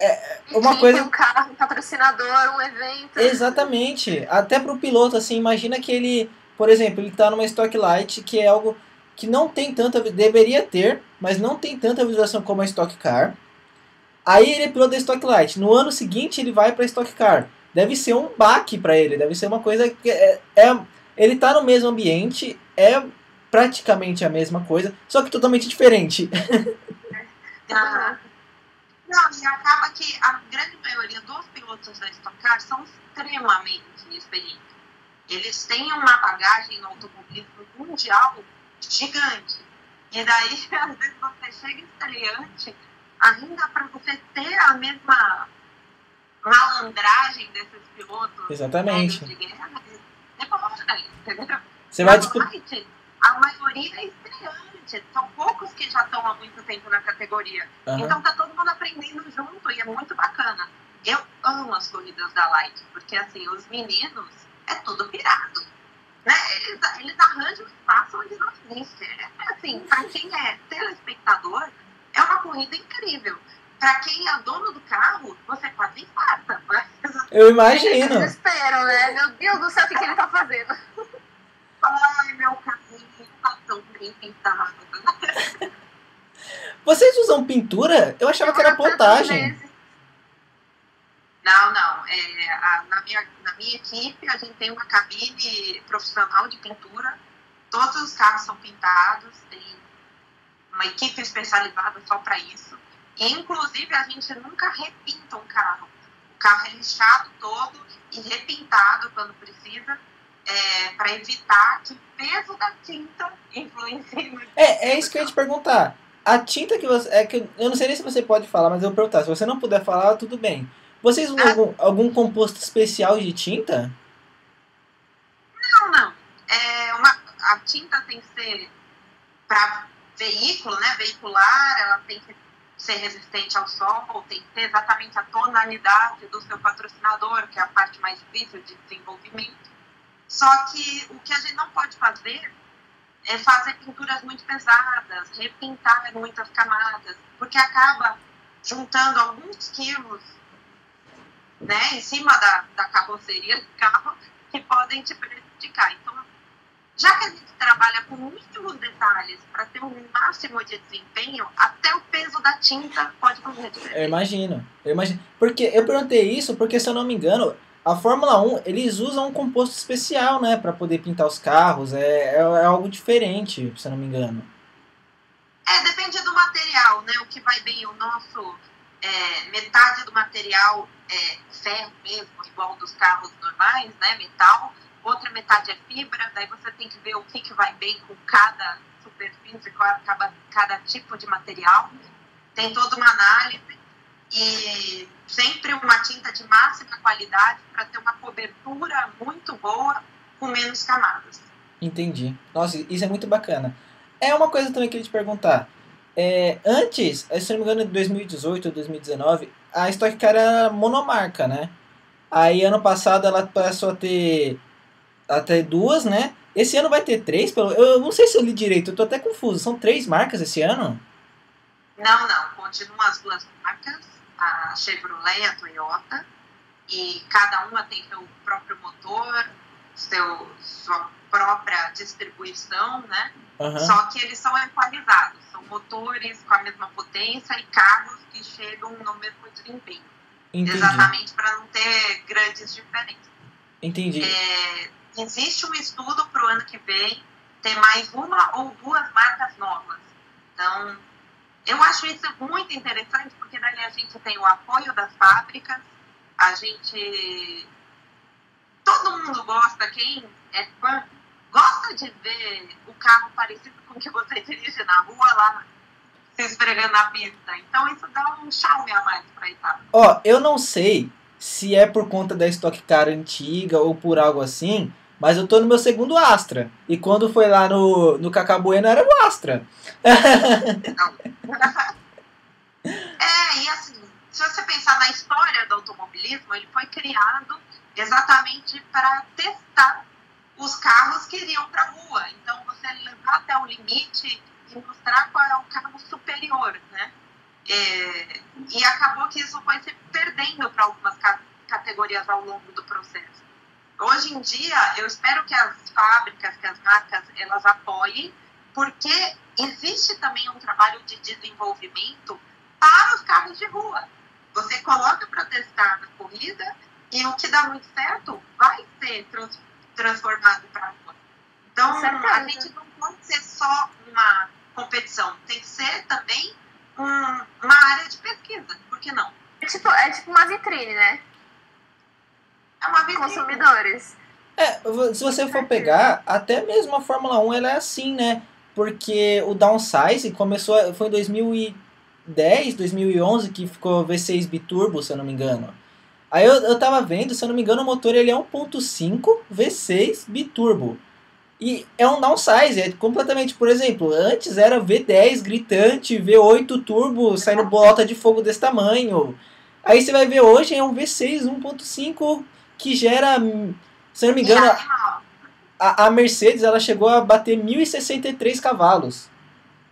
é, uma Sim, coisa um carro, um patrocinador, um evento. Exatamente. Até para o piloto assim, imagina que ele, por exemplo, ele está numa Stock Light, que é algo que não tem tanta deveria ter, mas não tem tanta visualização como a Stock Car. Aí ele é piloto da Stock Light. No ano seguinte ele vai para Stock Car. Deve ser um baque para ele, deve ser uma coisa que é, é ele está no mesmo ambiente, é praticamente a mesma coisa, só que totalmente diferente. Ah. Não, e acaba que a grande maioria dos pilotos da Stock Car são extremamente experientes. Eles têm uma bagagem no automobilismo mundial gigante. E daí, às vezes, você chega estreante, ainda para você ter a mesma malandragem desses pilotos Exatamente. de guerra, demora, entendeu? Você vai disputar. A maioria é estreante, são poucos que já estão há muito tempo na categoria. Uhum. Então tá todo mundo aprendendo junto e é muito bacana. Eu amo as corridas da Light, porque assim, os meninos é tudo pirado. Né? Eles, eles arranjam espaço onde não existe. É, assim, para quem é telespectador, é uma corrida incrível. Para quem é dono do carro, você quase infarta. Mas... Eu imagino. É desespero, né? Meu Deus do céu, o que, que ele tá fazendo? Ai, meu carrinho tá tão bem pintado. Vocês usam pintura? Eu achava Eu que era pontagem. Não, não. É, a, na, minha, na minha equipe, a gente tem uma cabine profissional de pintura. Todos os carros são pintados. Tem uma equipe especializada só para isso. E, inclusive, a gente nunca repinta um carro. O carro é lixado todo e repintado quando precisa. É, para evitar que o peso da tinta influencie no É, é isso que eu ia te perguntar. A tinta que você. É que eu não sei nem se você pode falar, mas eu vou perguntar. Se você não puder falar, tudo bem. Vocês usam ah. algum, algum composto especial de tinta? Não, não. É uma, a tinta tem que ser para veículo, né? Veicular, ela tem que ser resistente ao sol, tem que ter exatamente a tonalidade do seu patrocinador, que é a parte mais difícil de desenvolvimento. Só que o que a gente não pode fazer é fazer pinturas muito pesadas, repintar muitas camadas, porque acaba juntando alguns quilos né, em cima da, da carroceria do carro que podem te prejudicar. Então, já que a gente trabalha com mínimos detalhes para ter um máximo de desempenho, até o peso da tinta pode fazer diferença. Eu imagino, eu imagino. Porque eu perguntei isso porque, se eu não me engano, a Fórmula 1, eles usam um composto especial, né, para poder pintar os carros. É, é, é, algo diferente, se eu não me engano. É, depende do material, né? O que vai bem, o nosso é, metade do material é ferro mesmo, igual dos carros normais, né, metal, outra metade é fibra, daí você tem que ver o que, que vai bem com cada superfície, cada, cada tipo de material. Tem toda uma análise e sempre uma tinta de máxima qualidade para ter uma cobertura muito boa com menos camadas. Entendi. Nossa, isso é muito bacana. É uma coisa também que eu ia te perguntar. É, antes, se não me engano, em 2018 ou 2019, a Stock Car era monomarca, né? Aí ano passado ela passou a ter até duas, né? Esse ano vai ter três, pelo eu não sei se eu li direito, eu tô até confuso. São três marcas esse ano? Não, não, continuam as duas marcas, a Chevrolet e a Toyota, e cada uma tem seu próprio motor, seu, sua própria distribuição, né? Uhum. Só que eles são equalizados, são motores com a mesma potência e carros que chegam no mesmo desempenho. Entendi. Exatamente para não ter grandes diferenças. Entendi. É, existe um estudo para o ano que vem ter mais uma ou duas marcas novas. Então, eu acho isso muito interessante, porque daí a gente tem o apoio das fábricas, a gente. Todo mundo gosta, quem é fã, gosta de ver o carro parecido com o que você dirige na rua lá se esfregando na pista. Então isso dá um charme a mais pra etapa. Ó, eu não sei se é por conta da Stock Car antiga ou por algo assim, mas eu tô no meu segundo Astra. E quando foi lá no, no Cacabueno era o Astra. é, e assim, se você pensar na história do automobilismo, ele foi criado exatamente para testar os carros que iriam para a rua. Então, você levar até o limite e mostrar qual é o carro superior, né? É, e acabou que isso foi se perdendo para algumas categorias ao longo do processo. Hoje em dia, eu espero que as fábricas, que as marcas, elas apoiem, porque existe também um trabalho de desenvolvimento para os carros de rua. Você coloca para testar na corrida e o que dá muito certo vai ser trans, transformado para a rua. Então, a gente não pode ser só uma competição, tem que ser também um, uma área de pesquisa, por que não? É tipo, é tipo uma vitrine, né? É uma vitrine. Consumidores. É, se você for pegar, até mesmo a Fórmula 1 ela é assim, né? Porque o downsize começou, foi em 2010, 2011 que ficou V6 biturbo, se eu não me engano. Aí eu, eu tava vendo, se eu não me engano, o motor ele é 1.5 V6 biturbo. E é um downsize, é completamente, por exemplo, antes era V10 gritante, V8 turbo saindo bolota de fogo desse tamanho. Aí você vai ver hoje é um V6 1.5 que gera, se não me engano, a, a Mercedes ela chegou a bater 1063 cavalos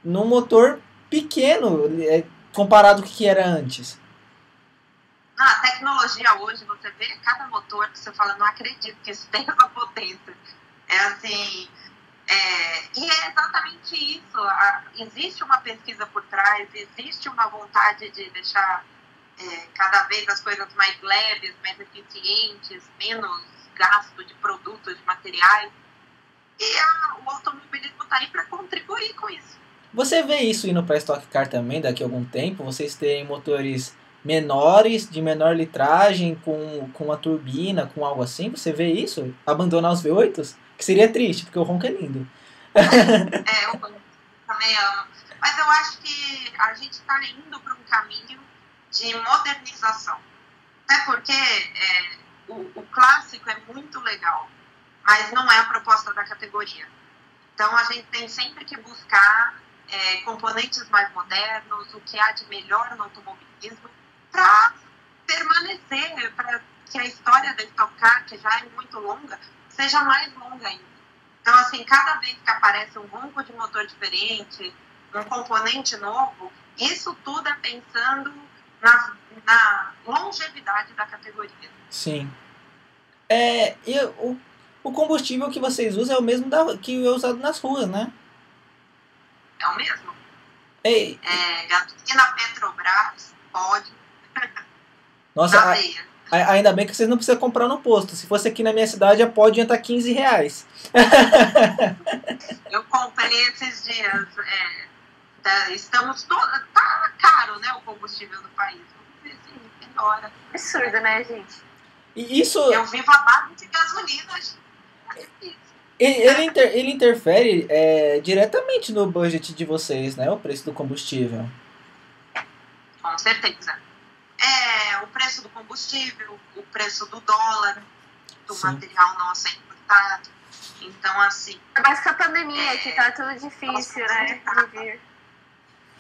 num motor pequeno é, comparado com o que era antes. Ah, a tecnologia hoje, você vê cada motor que você fala, não acredito que isso tenha essa potência. É assim, é, e é exatamente isso. A, existe uma pesquisa por trás, existe uma vontade de deixar é, cada vez as coisas mais leves, mais eficientes, menos gasto de produtos, de materiais. E a, o automobilismo está aí para contribuir com isso. Você vê isso indo para Stock Car também daqui a algum tempo? Vocês têm motores menores, de menor litragem, com, com uma turbina, com algo assim? Você vê isso? Abandonar os V8s? Que seria triste, porque o ronco é lindo. é, eu também amo. Mas eu acho que a gente está indo para um caminho de modernização. Até porque é, o, o clássico é muito legal, mas não é a proposta da categoria. Então a gente tem sempre que buscar é, componentes mais modernos, o que há de melhor no automobilismo, para permanecer, para que a história da Stock Car, que já é muito longa, seja mais longa ainda. Então, assim, cada vez que aparece um ronco de motor diferente, um componente novo, isso tudo é pensando na, na longevidade da categoria. Sim. É, e o, o combustível que vocês usam é o mesmo da, que é usado nas ruas, né? É o mesmo. Ei. É, gasolina Petrobras, pode. Nossa, a, Ainda bem que vocês não precisam comprar no posto. Se fosse aqui na minha cidade, a pode estar 15 reais. Eu comprei esses dias. É, tá, estamos to... Tá caro, né, o combustível no país. Vamos ver se melhora. Absurdo, né, gente? E isso... Eu vivo a base de gasolina. Ele, ele, inter, ele interfere é, diretamente no budget de vocês, né? O preço do combustível. Com certeza é o preço do combustível, o preço do dólar, do Sim. material nosso é importado. Então, assim. É mais que a pandemia, é, que tá tudo difícil, né? De vir.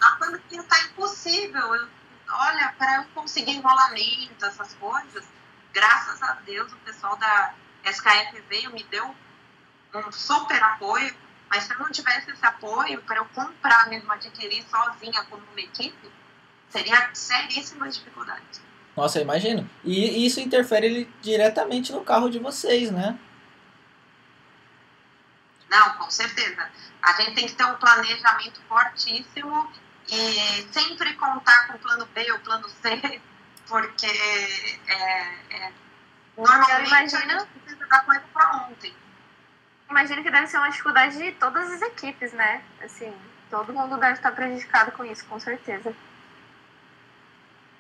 A pandemia tá impossível. Eu, olha, para eu conseguir enrolamento, essas coisas, graças a Deus, o pessoal da SKF veio, me deu um super apoio. Mas se eu não tivesse esse apoio para eu comprar mesmo, adquirir sozinha como uma equipe, seria seríssimas dificuldades. Nossa, eu imagino. E isso interfere diretamente no carro de vocês, né? Não, com certeza. A gente tem que ter um planejamento fortíssimo e sempre contar com o plano B ou plano C, porque é, é, normalmente imagino, a gente precisa da coisa para ontem. Imagino que deve ser uma dificuldade de todas as equipes, né? Assim, todo mundo deve estar prejudicado com isso, com certeza.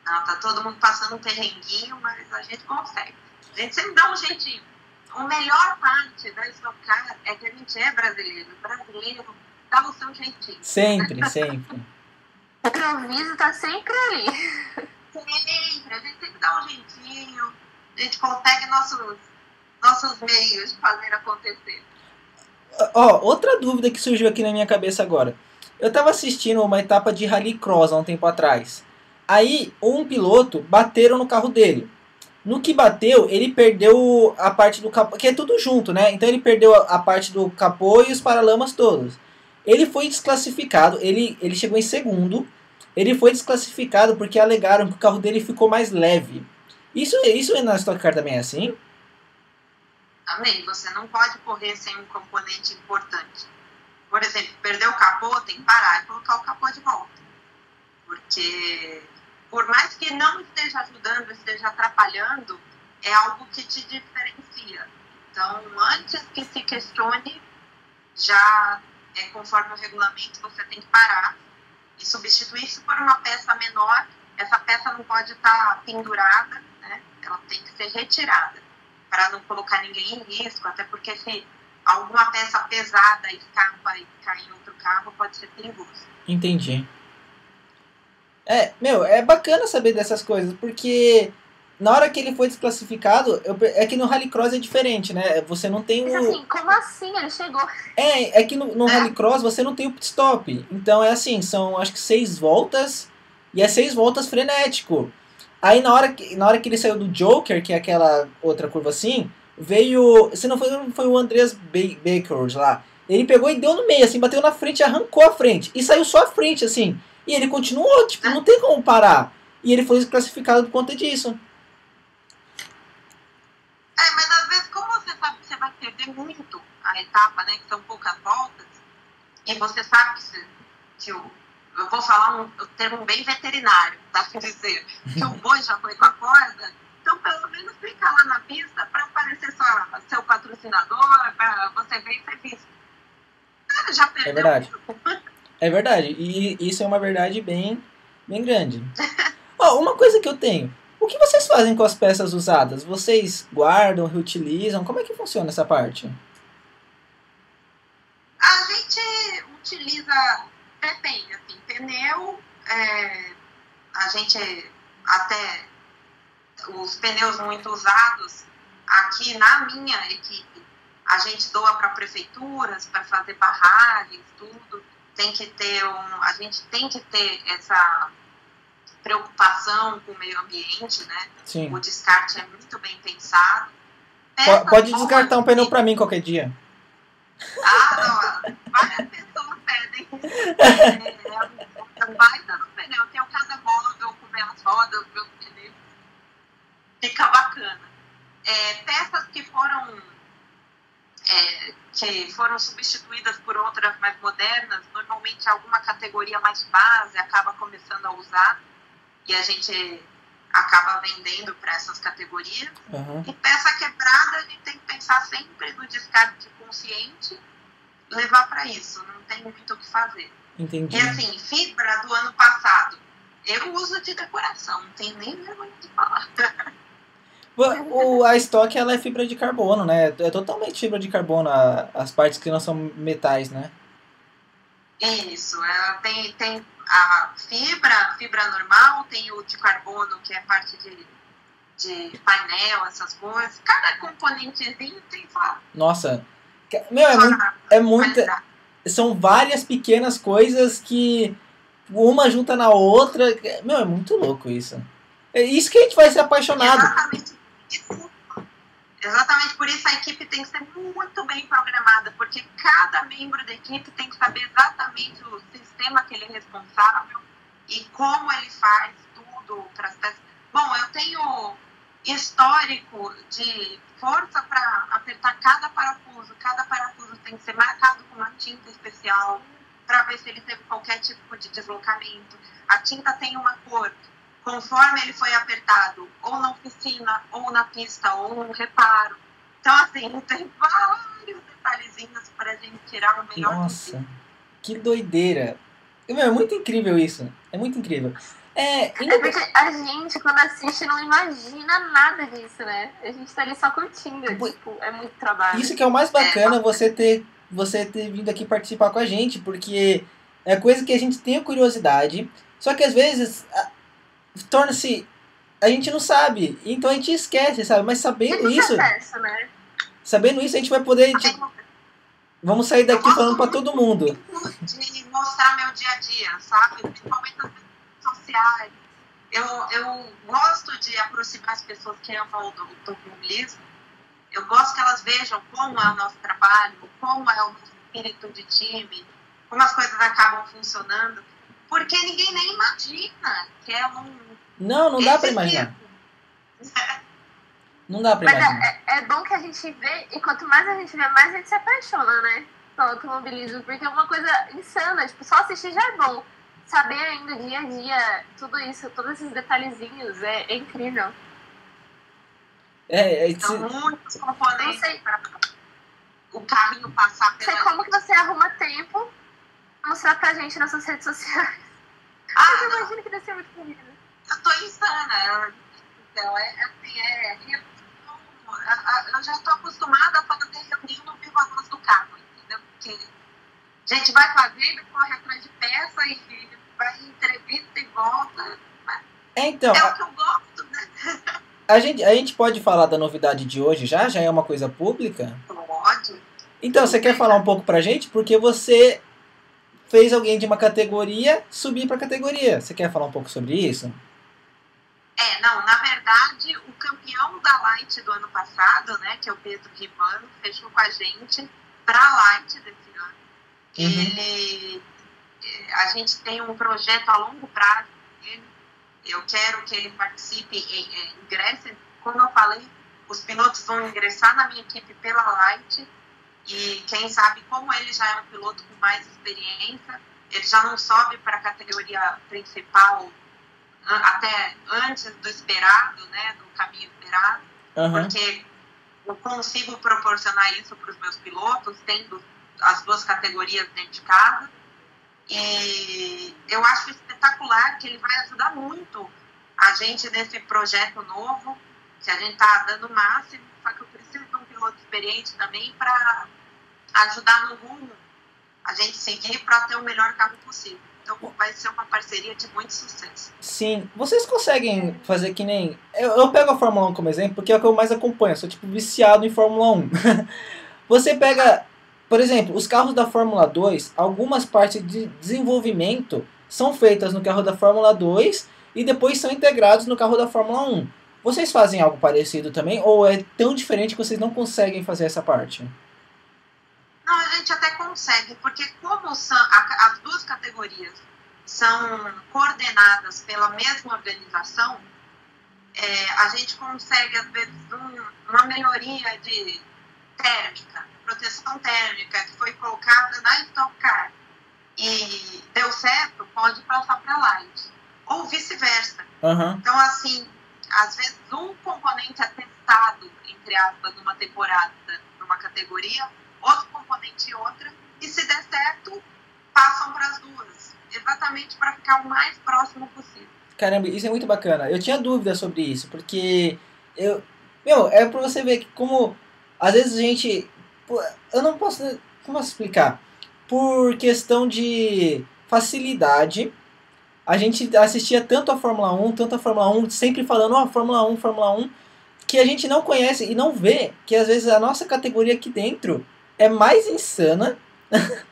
Não, tá todo mundo passando um perrenguinho, mas a gente consegue. A gente sempre dá um jeitinho. A melhor parte da Stock Car é que a gente é brasileiro. Brasileiro dá o seu jeitinho. Sempre, sempre. O improviso tá sempre ali. Sempre. A gente sempre dá um jeitinho. A gente consegue nossos, nossos meios de fazer acontecer. Ó, outra dúvida que surgiu aqui na minha cabeça agora. Eu tava assistindo uma etapa de rallycross há um tempo atrás. Aí, um piloto bateram no carro dele. No que bateu, ele perdeu a parte do capô, que é tudo junto, né? Então ele perdeu a parte do capô e os paralamas todos. Ele foi desclassificado, ele, ele chegou em segundo. Ele foi desclassificado porque alegaram que o carro dele ficou mais leve. Isso, isso na Stock Car também é assim? Amém. Você não pode correr sem um componente importante. Por exemplo, perder o capô, tem que parar e colocar o capô de volta. Porque por mais que não esteja ajudando, esteja atrapalhando, é algo que te diferencia. Então, antes que se questione, já é conforme o regulamento, você tem que parar e substituir se for uma peça menor. Essa peça não pode estar pendurada, né? ela tem que ser retirada para não colocar ninguém em risco, até porque se alguma peça pesada escapa e cai em outro carro, pode ser perigoso. Entendi. É, meu, é bacana saber dessas coisas, porque na hora que ele foi desclassificado, eu, é que no Rallycross é diferente, né? Você não tem o. Mas assim, como assim? Ele chegou. É, é que no, no é. Rallycross você não tem o pit stop. Então é assim, são acho que seis voltas e é seis voltas frenético. Aí na hora que, na hora que ele saiu do Joker, que é aquela outra curva assim, veio. Se não foi, foi o Andreas Baker lá. Ele pegou e deu no meio, assim, bateu na frente, arrancou a frente. E saiu só a frente, assim. E ele continuou, tipo, não tem como parar. E ele foi desclassificado por conta disso. É, mas às vezes, como você sabe que você vai perder muito a etapa, né? Que são poucas voltas, e você sabe que, se, que o, eu vou falar um, um termo bem veterinário, tá? Quer dizer, que o boi já foi com a corda, então pelo menos fica lá na pista para aparecer sua, seu patrocinador, para você ver e ser visto. Cara, já perdeu. É verdade. É verdade. E isso é uma verdade bem, bem grande. oh, uma coisa que eu tenho. O que vocês fazem com as peças usadas? Vocês guardam, reutilizam? Como é que funciona essa parte? A gente utiliza, depende, assim, pneu, é, a gente até os pneus muito usados, aqui na minha equipe, a gente doa para prefeituras, para fazer barragens, tudo tem que ter um, a gente tem que ter essa preocupação com o meio ambiente, né? Sim. O descarte é muito bem pensado. Pode, pode descartar um pneu para mim qualquer dia. Ah, não, várias pessoas pedem. É, vai dando pneu, tem o casa móvel com minhas rodas, meus pneus. Fica bacana. É, peças que foram é, que foram substituídas por outras mais modernas, normalmente alguma categoria mais base acaba começando a usar e a gente acaba vendendo para essas categorias. Uhum. E peça quebrada, a gente tem que pensar sempre no descarte consciente, levar para isso, não tem muito o que fazer. Entendi. E assim, fibra do ano passado, eu uso de decoração, não tem nem vergonha de falar. O, a estoque ela é fibra de carbono, né? É totalmente fibra de carbono a, as partes que não são metais, né? Isso, ela tem, tem a fibra, fibra normal, tem o de carbono, que é parte de, de painel, essas coisas. Cada componentezinho tem só. Nossa, Meu, é, muito, é muita. São várias pequenas coisas que uma junta na outra. Meu, é muito louco isso. É isso que a gente vai ser apaixonado. Exatamente isso. Exatamente por isso a equipe tem que ser muito bem programada, porque cada membro da equipe tem que saber exatamente o sistema que ele é responsável e como ele faz tudo para. Bom, eu tenho histórico de força para apertar cada parafuso. Cada parafuso tem que ser marcado com uma tinta especial para ver se ele teve qualquer tipo de deslocamento. A tinta tem uma cor conforme ele foi apertado, ou na oficina, ou na pista, ou no reparo. Então, assim, tem vários detalhezinhos para a gente tirar o melhor Nossa, que doideira. É muito incrível isso. É muito incrível. É, É ainda- porque a gente, quando assiste, não imagina nada disso, né? A gente tá ali só curtindo. Tipo, é muito trabalho. Isso que é o mais bacana, você ter, você ter vindo aqui participar com a gente, porque é coisa que a gente tem a curiosidade, só que às vezes torna-se. A gente não sabe, então a gente esquece, sabe? Mas sabendo isso, acesso, né? sabendo isso, a gente vai poder. tipo, vamos sair daqui falando pra todo mundo. de mostrar meu dia a dia, sabe? Principalmente nas redes sociais. Eu, eu gosto de aproximar as pessoas que amam o automobilismo. Eu gosto que elas vejam como é o nosso trabalho, como é o nosso espírito de time, como as coisas acabam funcionando. Porque ninguém nem imagina que é um. Não, não dá pra imaginar. Não dá pra Mas imaginar. é, é, é bom que a gente vê, e quanto mais a gente vê, mais a gente se apaixona, né? Pelo automobilismo, porque é uma coisa insana. Tipo, só assistir já é bom. Saber ainda dia a dia, tudo isso, todos esses detalhezinhos, é, é incrível. É, é, São se- muitos Não componentes sei, para o carrinho passar não sei pela. como que você arruma tempo pra mostrar pra gente nas suas redes sociais. Ah, Eu não, imagino que deve ser muito corrido. Eu tô insana. Então, é assim, é. Eu, a- a- eu já tô acostumada a fazer reunião no vivo a voz do carro, entendeu? Porque a gente vai fazendo, corre atrás de peça e vai em entrevista e volta. é, então, É o que eu gosto, né? a gente, a gente pode falar da novidade de hoje já? Já é uma coisa pública? Pode. Então, você quer falar um pouco pra gente? Porque você fez alguém de uma categoria subir pra categoria. Você quer falar um pouco sobre isso? É, não, na verdade, o campeão da Light do ano passado, né, que é o Pedro Ribano, fechou com a gente pra Light desse ano. Uhum. Ele, eh, a gente tem um projeto a longo prazo com ele. Eu quero que ele participe e eh, ingresse. Como eu falei, os pilotos vão ingressar na minha equipe pela Light. E quem sabe, como ele já é um piloto com mais experiência, ele já não sobe para a categoria principal até antes do esperado, né, do caminho esperado, Aham. porque eu consigo proporcionar isso para os meus pilotos, tendo as duas categorias dentro de casa. E eu acho espetacular que ele vai ajudar muito a gente nesse projeto novo, que a gente está dando o máximo, só que eu preciso de um piloto experiente também para ajudar no rumo a gente seguir para ter o melhor carro possível. Então vai ser uma parceria de muito sucesso. Sim. Vocês conseguem fazer que nem. Eu, eu pego a Fórmula 1 como exemplo porque é o que eu mais acompanho. Eu sou tipo viciado em Fórmula 1. Você pega, por exemplo, os carros da Fórmula 2, algumas partes de desenvolvimento são feitas no carro da Fórmula 2 e depois são integrados no carro da Fórmula 1. Vocês fazem algo parecido também ou é tão diferente que vocês não conseguem fazer essa parte? Não, a gente até consegue, porque como são, a- as duas categorias são coordenadas pela mesma organização, é, a gente consegue, às vezes, um- uma melhoria de térmica, proteção térmica, que foi colocada na Stock Car e deu certo, pode passar para Light. Ou vice-versa. Aham. Então, assim, às vezes um componente é testado, entre aspas, numa temporada, numa categoria, outro componente em outra, e se der certo, passam para as duas. Exatamente para ficar o mais próximo possível. Caramba, isso é muito bacana. Eu tinha dúvida sobre isso, porque eu. Meu, é pra você ver que como às vezes a gente. Eu não posso. Como explicar? Por questão de facilidade, a gente assistia tanto a Fórmula 1, tanto a Fórmula 1, sempre falando, ó, Fórmula 1, Fórmula 1, que a gente não conhece e não vê que às vezes a nossa categoria aqui dentro é mais insana.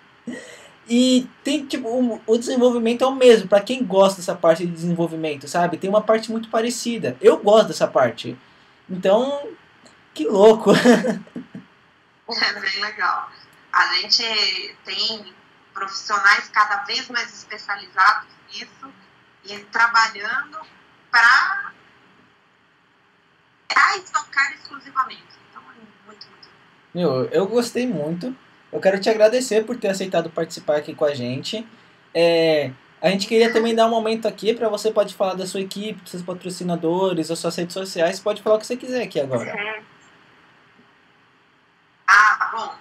e tem, tipo, o, o desenvolvimento é o mesmo, para quem gosta dessa parte de desenvolvimento, sabe? Tem uma parte muito parecida. Eu gosto dessa parte. Então, que louco. é bem legal. A gente tem profissionais cada vez mais especializados nisso e trabalhando para estocar exclusivamente. Então é muito, muito. Meu, eu gostei muito. Eu quero te agradecer por ter aceitado participar aqui com a gente. É, a gente queria também dar um momento aqui para você pode falar da sua equipe, dos seus patrocinadores, das suas redes sociais. Pode falar o que você quiser aqui agora. Ah, bom.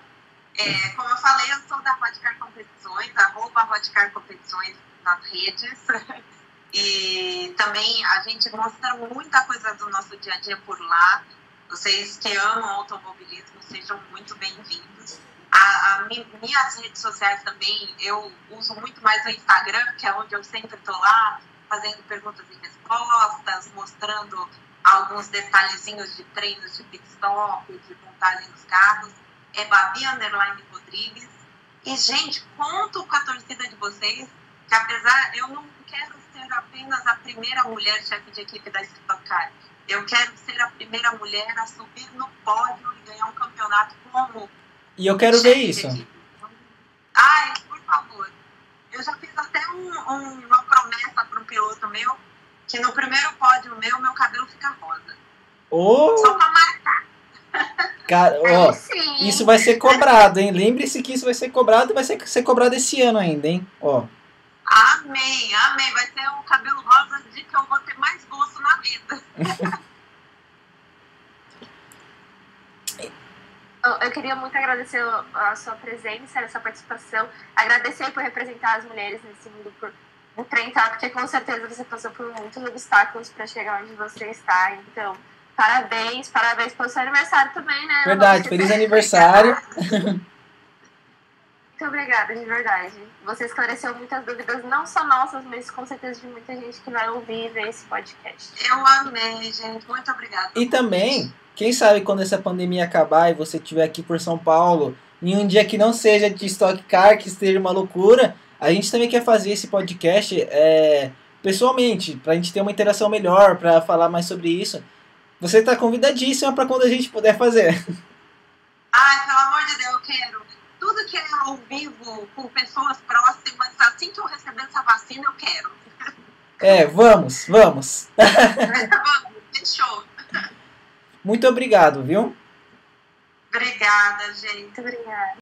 É, como eu falei, eu sou da Rodcar Competições, arroba Rodcar Competições nas redes. E também a gente mostra muita coisa do nosso dia a dia por lá. Vocês que amam automobilismo, sejam muito bem-vindos. A, a, minhas redes sociais também, eu uso muito mais o Instagram, que é onde eu sempre estou lá, fazendo perguntas e respostas, mostrando alguns detalhezinhos de treinos de pit stop, de montagem dos carros. É Babi Underline Rodrigues. E, gente, conto com a torcida de vocês, que apesar, eu não quero ser apenas a primeira mulher chefe de equipe da Stock Car. Eu quero ser a primeira mulher a subir no pódio e ganhar um campeonato como e eu quero ver isso. Ai, por favor. Eu já fiz até um, um, uma promessa para um piloto meu que no primeiro pódio meu, meu cabelo fica rosa. Oh. Só para marcar. Cara, ó, isso vai ser cobrado, hein? Lembre-se que isso vai ser cobrado e vai ser, ser cobrado esse ano ainda, hein? Ó. Amém, amém. Vai ser o cabelo rosa de que eu vou ter mais gosto na vida. eu queria muito agradecer a sua presença, a sua participação, agradecer por representar as mulheres nesse mundo por um tá? Porque com certeza você passou por muitos obstáculos para chegar onde você está. Então, parabéns, parabéns pelo seu aniversário também, né? Verdade, feliz aniversário. Muito obrigada, de verdade. Você esclareceu muitas dúvidas, não só nossas, mas com certeza de muita gente que vai ouvir e ver esse podcast. Eu amei, gente. Muito obrigada. E também quem sabe quando essa pandemia acabar e você estiver aqui por São Paulo, em um dia que não seja de Stock Car, que esteja uma loucura, a gente também quer fazer esse podcast é, pessoalmente, para a gente ter uma interação melhor, para falar mais sobre isso. Você está convidadíssima para quando a gente puder fazer. Ai, pelo amor de Deus, eu quero. Tudo que é ao vivo, com pessoas próximas, assim que eu receber essa vacina, eu quero. É, vamos, vamos. vamos, fechou. Muito obrigado, viu? Obrigada, gente. Obrigada.